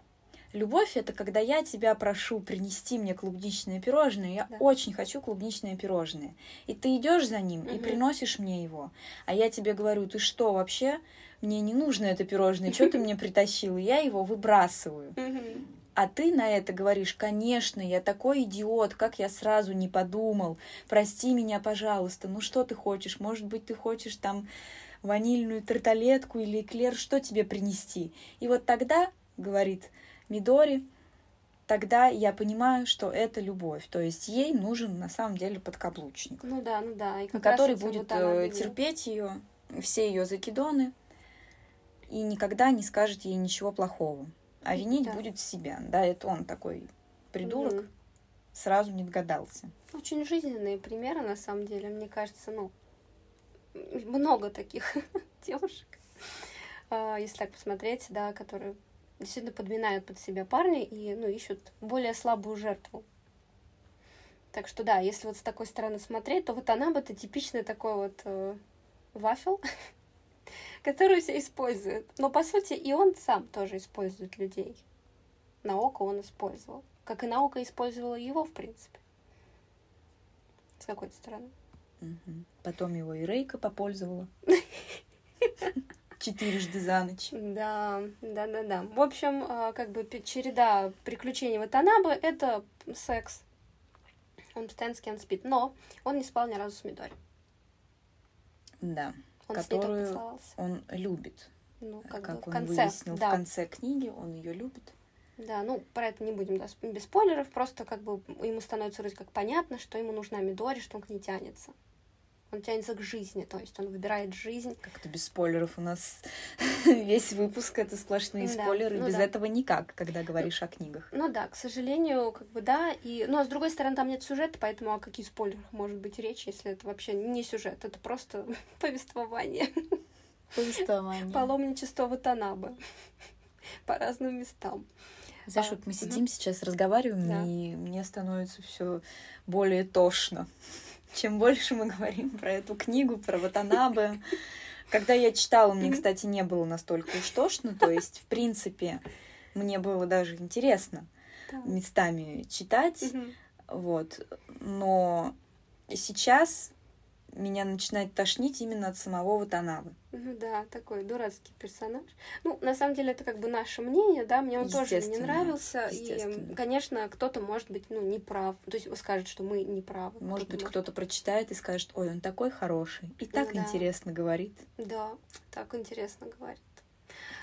Любовь это когда я тебя прошу принести мне клубничное пирожное, я Да. очень хочу клубничное пирожное. И ты идешь за ним и Мгм. приносишь мне его. А я тебе говорю, ты что вообще? Мне не нужно это пирожное, что ты мне притащил? И я его выбрасываю. А ты на это говоришь, конечно, я такой идиот, как я сразу не подумал. Прости меня, пожалуйста. Ну что ты хочешь? Может быть, ты хочешь там ванильную тарталетку или эклер, что тебе принести? И вот тогда, говорит Мидори, тогда я понимаю, что это любовь. То есть ей нужен на самом деле подкаблучник, Ну да, ну да. И который будет вот э, терпеть ее, все ее закидоны, и никогда не скажет ей ничего плохого. А винить Да. будет себя. Да, это он такой придурок. Мгм. сразу не догадался. Очень жизненные примеры, на самом деле, мне кажется, ну, много таких девушек, а, если так посмотреть, да, которые действительно подминают под себя парня и, ну, ищут более слабую жертву. Так что да, если вот с такой стороны смотреть, то вот она бы это типичный такой вот э, вафел, который все использует. Но по сути и он сам тоже использует людей. Наука он использовал. Как и наука использовала его, в принципе. С какой-то стороны. Угу. Потом его и Рейка попользовала. Четырежды за ночь. Да, да, да, да. В общем, а, как бы череда приключений Ватанабы — это секс. Он постоянно с кем спит. Но он не спал ни разу с Мидори. Да. Он которую он любит. Ну, как, как бы он конце, выяснил да. в конце книги, он ее любит. Да, ну, про это не будем, да, без спойлеров, просто как бы ему становится вроде как понятно, что ему нужна Мидори, что он к ней тянется. Он тянется к жизни, то есть он выбирает жизнь. Как-то без спойлеров у нас весь выпуск это сплошные Да, спойлеры. ну без да. этого никак, когда говоришь о книгах. Ну да, к сожалению, как бы да, и, ну, а с другой стороны, там нет сюжета, поэтому о каких спойлерах может быть речь, если это вообще не сюжет, это просто повествование, Повествование. паломничество Ватанабы по разным местам. Знаешь, А, вот мы мгм. сидим сейчас, разговариваем, Да. и мне становится все более тошно. Чем больше мы говорим про эту книгу, про Ватанабе. Когда я читала, мне, кстати, не было настолько уж тошно. То есть, в принципе, мне было даже интересно местами читать. Вот. Но сейчас меня начинает тошнить именно от самого Ватанабы. Ну да, такой дурацкий персонаж. Ну, на самом деле, это как бы наше мнение, да, мне он тоже не нравился. И, конечно, кто-то может быть, ну, неправ. То есть скажет, что мы не правы. Может быть, кто-то прочитает и скажет, ой, он такой хороший. И так Да. интересно говорит. Да, так интересно говорит.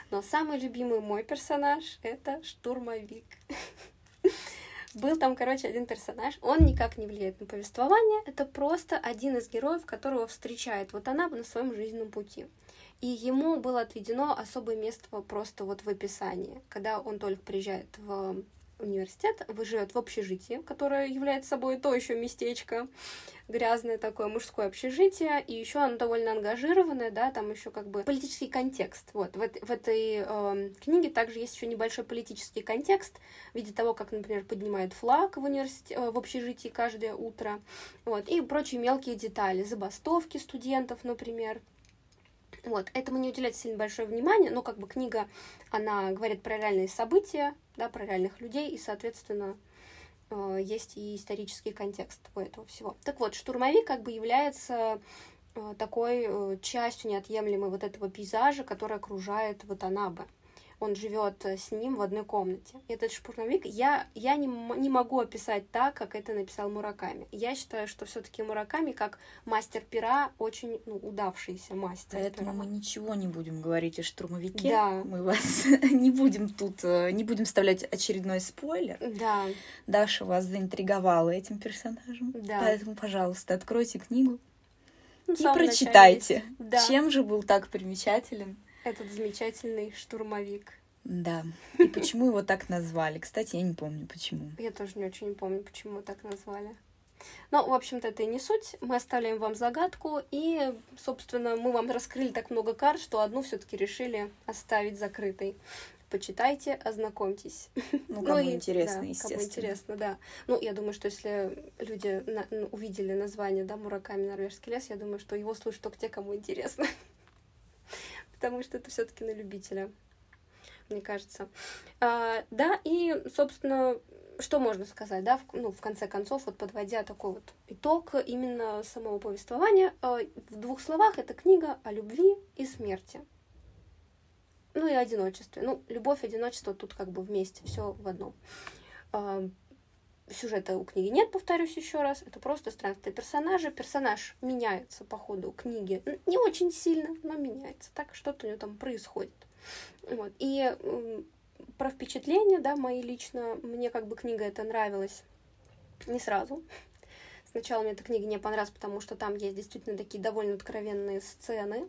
Но самый любимый мой персонаж — это штурмовик. Был там, короче, один персонаж. Он никак не влияет на повествование. Это просто один из героев, которого встречает вот она на своем жизненном пути. И ему было отведено особое место просто вот в описании. Когда он только приезжает в университет, живет в общежитии, которое является собой то еще местечко, грязное такое мужское общежитие, и еще оно довольно ангажированное, да, там еще как бы политический контекст. Вот в, в этой эм, книге также есть еще небольшой политический контекст в виде того, как, например, поднимают флаг в университете, э, в общежитии каждое утро, вот и прочие мелкие детали, забастовки студентов, например. Вот, этому не уделяется сильно большое внимание, но как бы книга, она говорит про реальные события, да, про реальных людей, и, соответственно, э, есть и исторический контекст у этого всего. Так вот, штурмовик как бы является э, такой э, частью неотъемлемой вот этого пейзажа, который окружает Ватанабе. Он живет э, с ним в одной комнате. Этот штурмовик я, я не, не могу описать так, как это написал Мураками. Я считаю, что все-таки Мураками, как мастер пера, очень ну, удавшийся мастер Поэтому пера. мы ничего не будем говорить о штурмовике. Да. Мы вас не будем тут, э, не будем вставлять очередной спойлер. Да, Даша вас заинтриговала этим персонажем. Да. Поэтому, пожалуйста, откройте книгу ну, и прочитайте. Да, чем же был так примечателен. Этот замечательный штурмовик. Да. И почему его так назвали? Кстати, я не помню, почему. Я тоже не очень помню, почему так назвали. Ну, в общем-то, это и не суть. Мы оставляем вам загадку, и, собственно, мы вам раскрыли так много карт, что одну все-таки решили оставить закрытой. Почитайте, ознакомьтесь. Ну, кому и- интересно, да, естественно. Кому интересно, да. Ну, я думаю, что если люди на- ну, увидели название, да, Мураками Норвежский лес, я думаю, что его слушают только те, кому интересно. Потому что это все-таки на любителя, мне кажется. А, да, и, собственно, что можно сказать, да, в, ну, в конце концов, вот подводя такой вот итог именно самого повествования, а, в двух словах, это книга о любви и смерти. Ну и одиночестве. Ну, любовь, одиночество тут как бы вместе, все в одном. Сюжета у книги нет, повторюсь еще раз. Это просто странствие персонажа. Персонаж меняется по ходу книги. Не очень сильно, но меняется. Так что-то у него там происходит. Вот. И про впечатления, да, мои лично, мне как бы книга эта нравилась не сразу. Сначала мне эта книга не понравилась, потому что там есть действительно такие довольно откровенные сцены.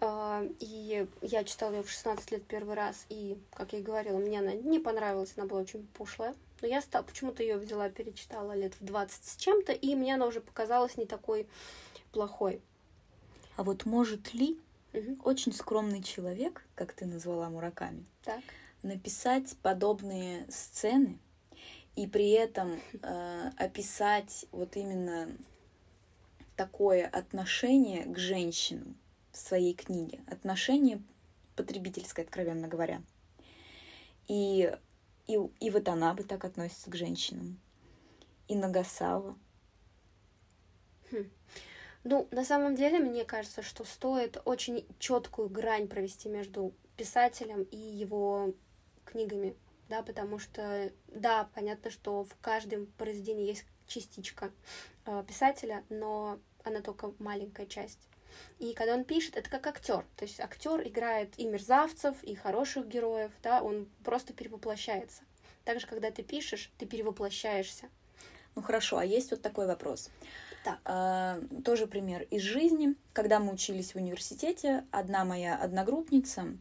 А, И я читала ее в 16 лет первый раз, и, как я и говорила, мне она не понравилась, она была очень пошлая. Но я почему-то ее взяла, перечитала лет в 20 с чем-то, и мне она уже показалась не такой плохой. А вот может ли Мгм. очень скромный человек, как ты назвала Мураками, Так. написать подобные сцены и при этом э, описать вот именно такое отношение к женщинам в своей книге, отношение потребительское, откровенно говоря. И, и, и вот она бы так относится к женщинам. И Нагасава. Ну, на самом деле, мне кажется, что стоит очень четкую грань провести между писателем и его книгами, да, потому что, да, понятно, что в каждом произведении есть частичка э, писателя, но она только маленькая часть. И когда он пишет, это как актер. То есть актер играет и мерзавцев, и хороших героев, да, он просто перевоплощается. Также, когда ты пишешь, ты перевоплощаешься. Ну хорошо, а есть вот такой вопрос. Так. А, тоже пример из жизни. Когда мы учились в университете, одна моя одногруппница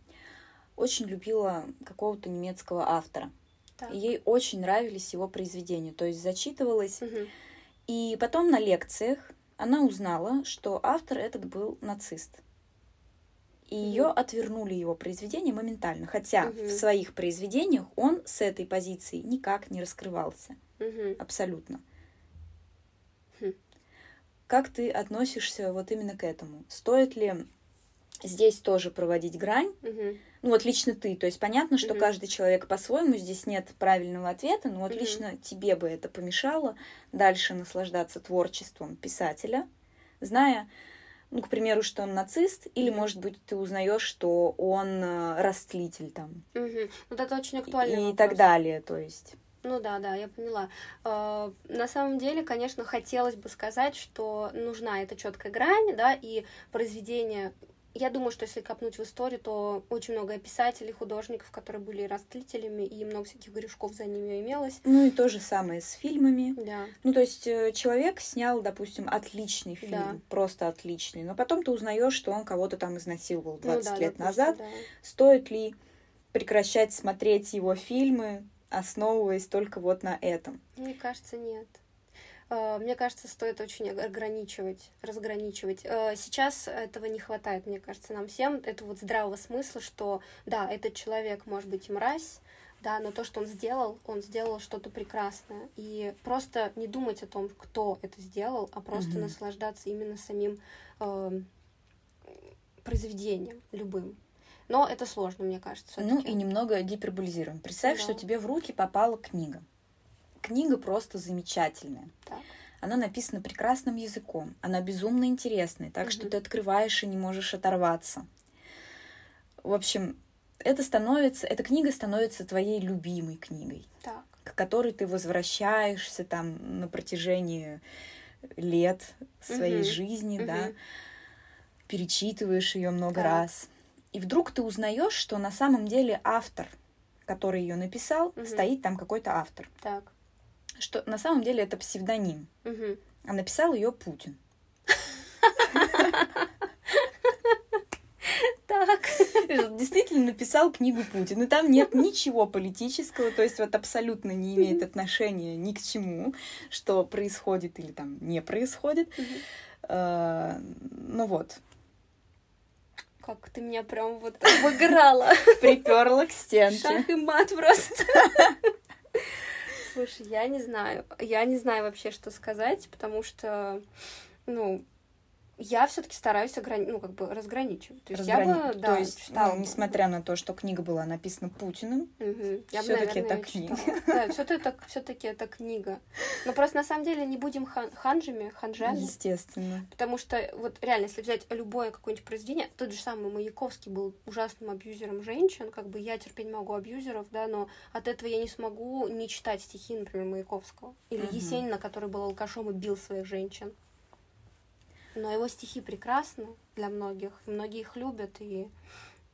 очень любила какого-то немецкого автора. Так. И ей очень нравились его произведения, то есть зачитывалась. Мгм. И потом на лекциях она узнала, что автор этот был нацист. И Мгм. ее отвернули его произведения моментально, хотя Мгм. в своих произведениях он с этой позиции никак не раскрывался. Мгм. Абсолютно. Хм. Как ты относишься вот именно к этому? Стоит ли здесь тоже проводить грань? Мгм. Ну вот лично ты, то есть понятно, что Мгм. каждый человек по-своему, здесь нет правильного ответа, но вот Мгм. лично тебе бы это помешало дальше наслаждаться творчеством писателя, зная, ну, к примеру, что он нацист, или, Мгм. может быть, ты узнаешь, что он э, растлитель там Мгм. Вот это очень актуальный и вопрос. так далее, то есть. Ну да, да, я поняла. Э, На самом деле, конечно, хотелось бы сказать, что нужна эта четкая грань, да, и произведение. Я думаю, что если копнуть в историю, то очень много писателей, художников, которые были растлителями, и много всяких грешков за ними имелось. Ну и то же самое с фильмами. Да. Ну, то есть э, человек снял, допустим, отличный фильм, Да. просто отличный, но потом ты узнаешь, что он кого-то там изнасиловал 20 ну, да, лет допустим, назад. да. Стоит ли прекращать смотреть его фильмы, основываясь только вот на этом? Мне кажется, нет. Э, Мне кажется, стоит очень ограничивать, разграничивать. Э, Сейчас этого не хватает, мне кажется, нам всем. Это вот здравого смысла, что да, этот человек может быть и мразь, да, но то, что он сделал, он сделал что-то прекрасное. И просто не думать о том, кто это сделал, а просто Мгм. наслаждаться именно самим эм, произведением любым. Но это сложно, мне кажется. Ну и немного гиперболизируем. Представь, Да. что тебе в руки попала книга. Книга просто замечательная. Так. Она написана прекрасным языком, она безумно интересная, так что Мгм. ты открываешь и не можешь оторваться. В общем, это становится, эта книга становится твоей любимой книгой, Так. к которой ты возвращаешься там на протяжении лет своей Мгм. жизни, да, Мгм. перечитываешь ее много Так. раз. И вдруг ты узнаешь, что на самом деле автор, который ее написал, Мгм. стоит там какой-то автор. Так. Что на самом деле это псевдоним. Мгм. А написал ее Путин. Так. Действительно написал книгу Путин. И там нет ничего политического, то есть вот абсолютно не имеет отношения ни к чему, что происходит или там не происходит. Э, Ну вот, Как ты меня прям вот обыграла. приперла к стенке. Шах и мат просто. Слушай, я не знаю. Я не знаю вообще, что сказать, потому что, ну, я все-таки стараюсь ограни... ну, как бы разграничивать. То есть я Разграни- бы, да, То есть, читала ну, несмотря на то, что книга была написана Путиным. Я Всё-таки наверное, это книга. Да, все-таки это, все-таки книга. Но просто на самом деле не будем хан- ханжами, ханжами. естественно. Потому что вот реально, если взять любое какое-нибудь произведение, тот же самый Маяковский был ужасным абьюзером женщин, как бы я терпеть могу абьюзеров, да, но от этого я не смогу не читать стихи, например, Маяковского. Или Мгм. Есенина, который был алкашом и бил своих женщин. Но его стихи прекрасны для многих, и многие их любят, и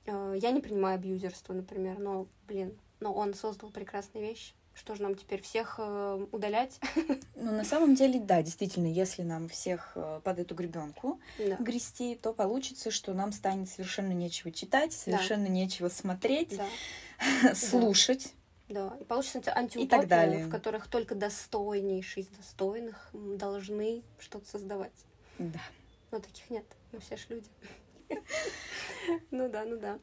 э, я не принимаю абьюзерство, например, но, блин, но он создал прекрасные вещи. Что же нам теперь всех э, удалять? Ну, на самом деле, да, действительно, если нам всех э, под эту гребенку Да. грести, то получится, что нам станет совершенно нечего читать, совершенно нечего смотреть, Да. слушать, Да, и получится И так антиутопия, далее. в которых только достойнейшие из достойных должны что-то создавать. Да. Но таких нет, мы все ж люди. Ну да, ну да.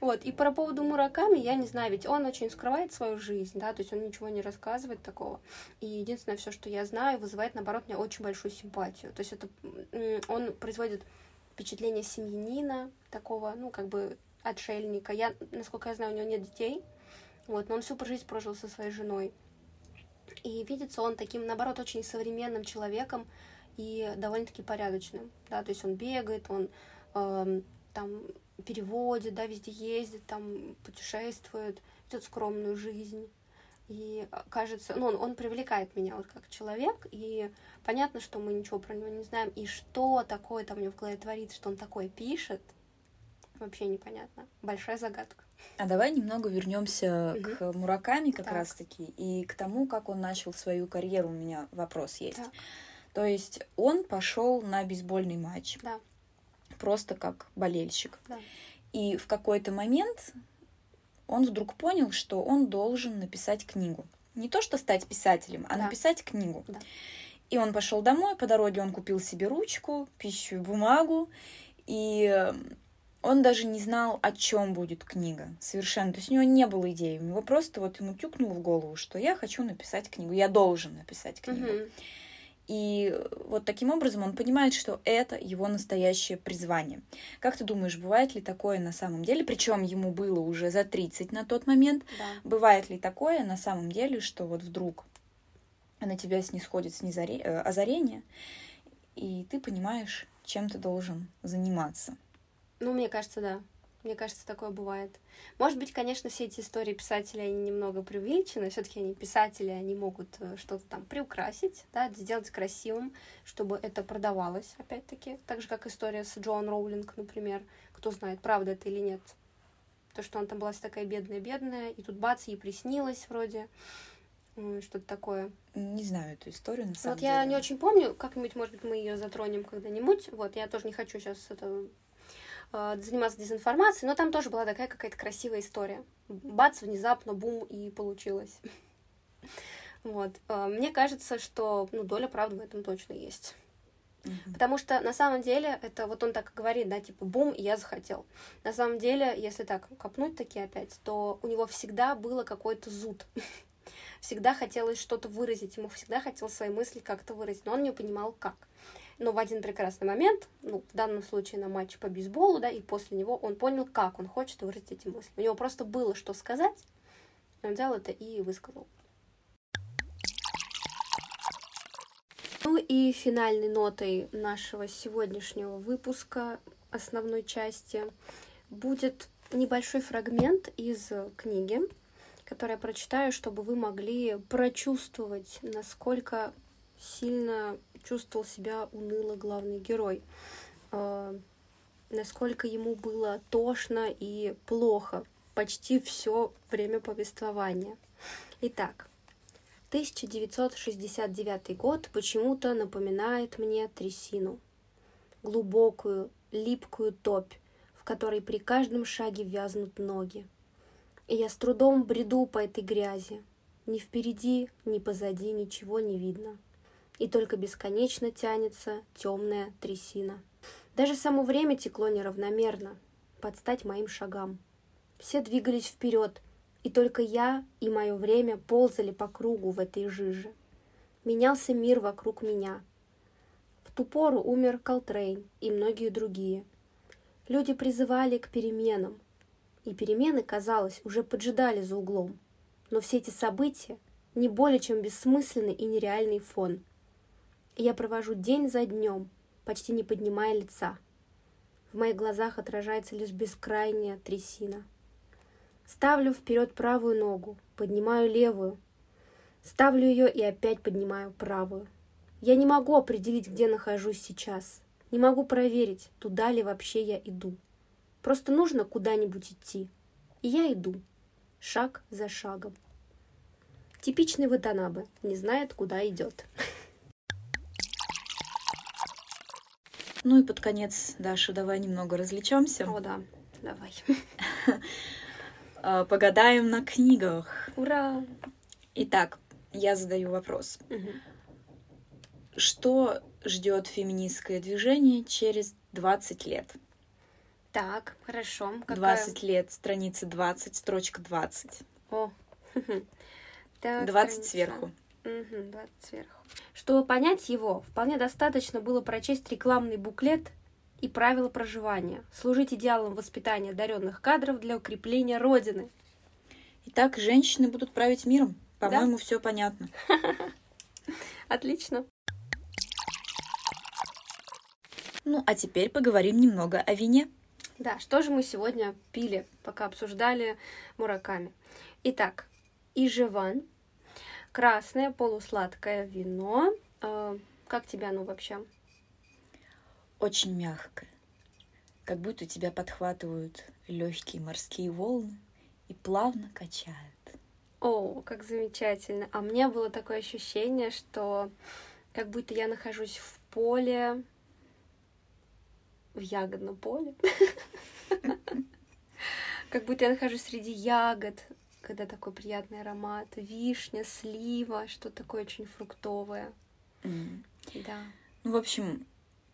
Вот, и по поводу Мураками, я не знаю, ведь он очень скрывает свою жизнь, да, то есть он ничего не рассказывает такого. И единственное, все, что я знаю, вызывает, наоборот, мне очень большую симпатию. То есть это он производит впечатление семьянина, такого, ну, как бы отшельника. Я, насколько я знаю, у него нет детей, вот, но он всю жизнь прожил со своей женой. И видится он таким, наоборот, очень современным человеком и довольно-таки порядочным, да, то есть он бегает, он эм, там переводит, да, везде ездит, там путешествует, ведет скромную жизнь. И а, кажется, ну, он, он привлекает меня вот как человек, и понятно, что мы ничего про него не знаем, и что такое там у него в голове творится, что он такое пишет, вообще непонятно. Большая загадка. А давай немного вернемся Мгм. к Мураками как Так. раз-таки и к тому, как он начал свою карьеру. У меня вопрос есть. Так. То есть он пошел на бейсбольный матч. Да. Просто как болельщик. Да. И в какой-то момент он вдруг понял, что он должен написать книгу. Не то, что стать писателем, а Да. написать книгу. Да. И он пошел домой, по дороге он купил себе ручку, пищу и бумагу, и э, он даже не знал, о чем будет книга. Совершенно. То есть у него не было идеи. У него просто вот ему тюкнуло в голову, что я хочу написать книгу, я должен написать книгу. Мгм. И вот таким образом он понимает, что это его настоящее призвание. Как ты думаешь, бывает ли такое на самом деле? Причем ему было уже за 30 на тот момент. Да. Бывает ли такое на самом деле, что вот вдруг на тебя снисходит снизоре- э, озарение, и ты понимаешь, чем ты должен заниматься? Ну, мне кажется, да. Мне кажется, такое бывает. Может быть, конечно, все эти истории писателей, они немного преувеличены. Все-таки они писатели, они могут э, что-то там приукрасить, да, сделать красивым, чтобы это продавалось, опять-таки. Так же, как история с Джоан Роулинг, например. Кто знает, правда это или нет. То, что она там была такая бедная-бедная, и тут бац, ей приснилось вроде. Что-то такое. Не знаю эту историю на самом Вот деле. я не очень помню, как-нибудь, может быть, мы ее затронем когда-нибудь. Вот, я тоже не хочу сейчас это заниматься дезинформацией, но там тоже была такая какая-то красивая история. Бац, внезапно, бум, и получилось. Вот. Э, Мне кажется, что ну, доля правды в этом точно есть. Потому что на самом деле это вот он так говорит, да, типа бум, и я захотел. На самом деле, если так копнуть таки опять, то у него всегда было какой-то зуд. Всегда хотелось что-то выразить, ему всегда хотелось свои мысли как-то выразить, но он не понимал как. Но в один прекрасный момент, ну, в данном случае на матче по бейсболу, да, и после него он понял, как он хочет выразить эти мысли. У него просто было что сказать, он взял это и высказал. Ну и финальной нотой нашего сегодняшнего выпуска, основной части, будет небольшой фрагмент из книги, который я прочитаю, чтобы вы могли прочувствовать, насколько сильно чувствовал себя уныло главный герой, э, насколько ему было тошно и плохо почти все время повествования. Итак, 1969 год почему-то напоминает мне трясину. Глубокую, липкую топь, в которой при каждом шаге вязнут ноги. И я с трудом бреду по этой грязи. Ни впереди, ни позади ничего не видно. И только бесконечно тянется темная трясина. Даже само время текло неравномерно, под стать моим шагам. Все двигались вперед, и только я и мое время ползали по кругу в этой жиже. Менялся мир вокруг меня. В ту пору умер Колтрейн и многие другие. Люди призывали к переменам, и перемены, казалось, уже поджидали за углом. Но все эти события не более чем бессмысленный и нереальный фон. Я провожу день за днем, почти не поднимая лица. В моих глазах отражается лишь бескрайняя трясина. Ставлю вперед правую ногу, поднимаю левую. Ставлю ее и опять поднимаю правую. Я не могу определить, где нахожусь сейчас. Не могу проверить, туда ли вообще я иду. Просто нужно куда-нибудь идти. И я иду, шаг за шагом. Типичный Ватанабе, не знает, куда идет. Ну и под конец, Даша, давай немного развлечемся. О, да, давай. Э, Погадаем на книгах. Ура! Итак, я задаю вопрос. Мгм. Что ждет феминистское движение через 20 лет? Так, хорошо. Какая- 20 лет, страница 20, строчка 20. О. Так, 20 страница. сверху. Мгм, 20 сверху. Чтобы понять его, вполне достаточно было прочесть рекламный буклет и правила проживания, служить идеалом воспитания одаренных кадров для укрепления Родины. Итак, женщины будут править миром. По-моему, все понятно. Отлично. Ну, а теперь поговорим немного о вине. Да, что же мы сегодня пили, пока обсуждали Мураками? Итак, Ижеван, красное полусладкое вино. Э, Как тебе оно вообще? Очень мягкое. Как будто тебя подхватывают легкие морские волны и плавно качают. О, как замечательно. А мне было такое ощущение, что как будто я нахожусь в поле, в ягодном поле. Как будто я нахожусь среди ягод, когда такой приятный аромат. Вишня, слива, что такое очень фруктовое. М. Да. Ну, в общем,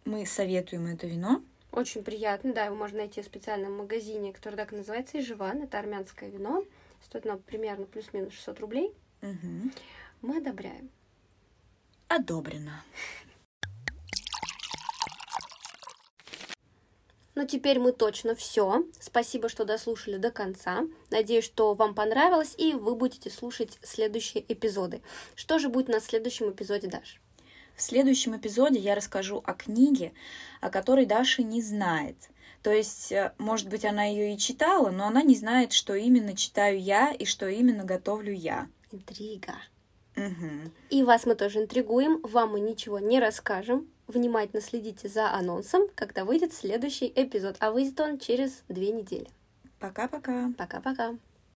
мы советуем это вино. Очень приятно, да, его можно найти в специальном магазине, который так и называется Ижеван. Это армянское вино. Стоит оно примерно плюс-минус 600 рублей. Мгм. Мы одобряем. Одобрено. Ну, теперь мы точно все. Спасибо, что дослушали до конца. Надеюсь, что вам понравилось, и вы будете слушать следующие эпизоды. Что же будет в следующем эпизоде, Даш? В следующем эпизоде я расскажу о книге, о которой Даша не знает. То есть, э, может быть, она ее и читала, но она не знает, что именно читаю я и что именно готовлю я. Интрига. Мгм. И вас мы тоже интригуем, вам мы ничего не расскажем. Внимательно следите за анонсом, когда выйдет следующий эпизод. А выйдет он через две недели. Пока-пока. Пока-пока.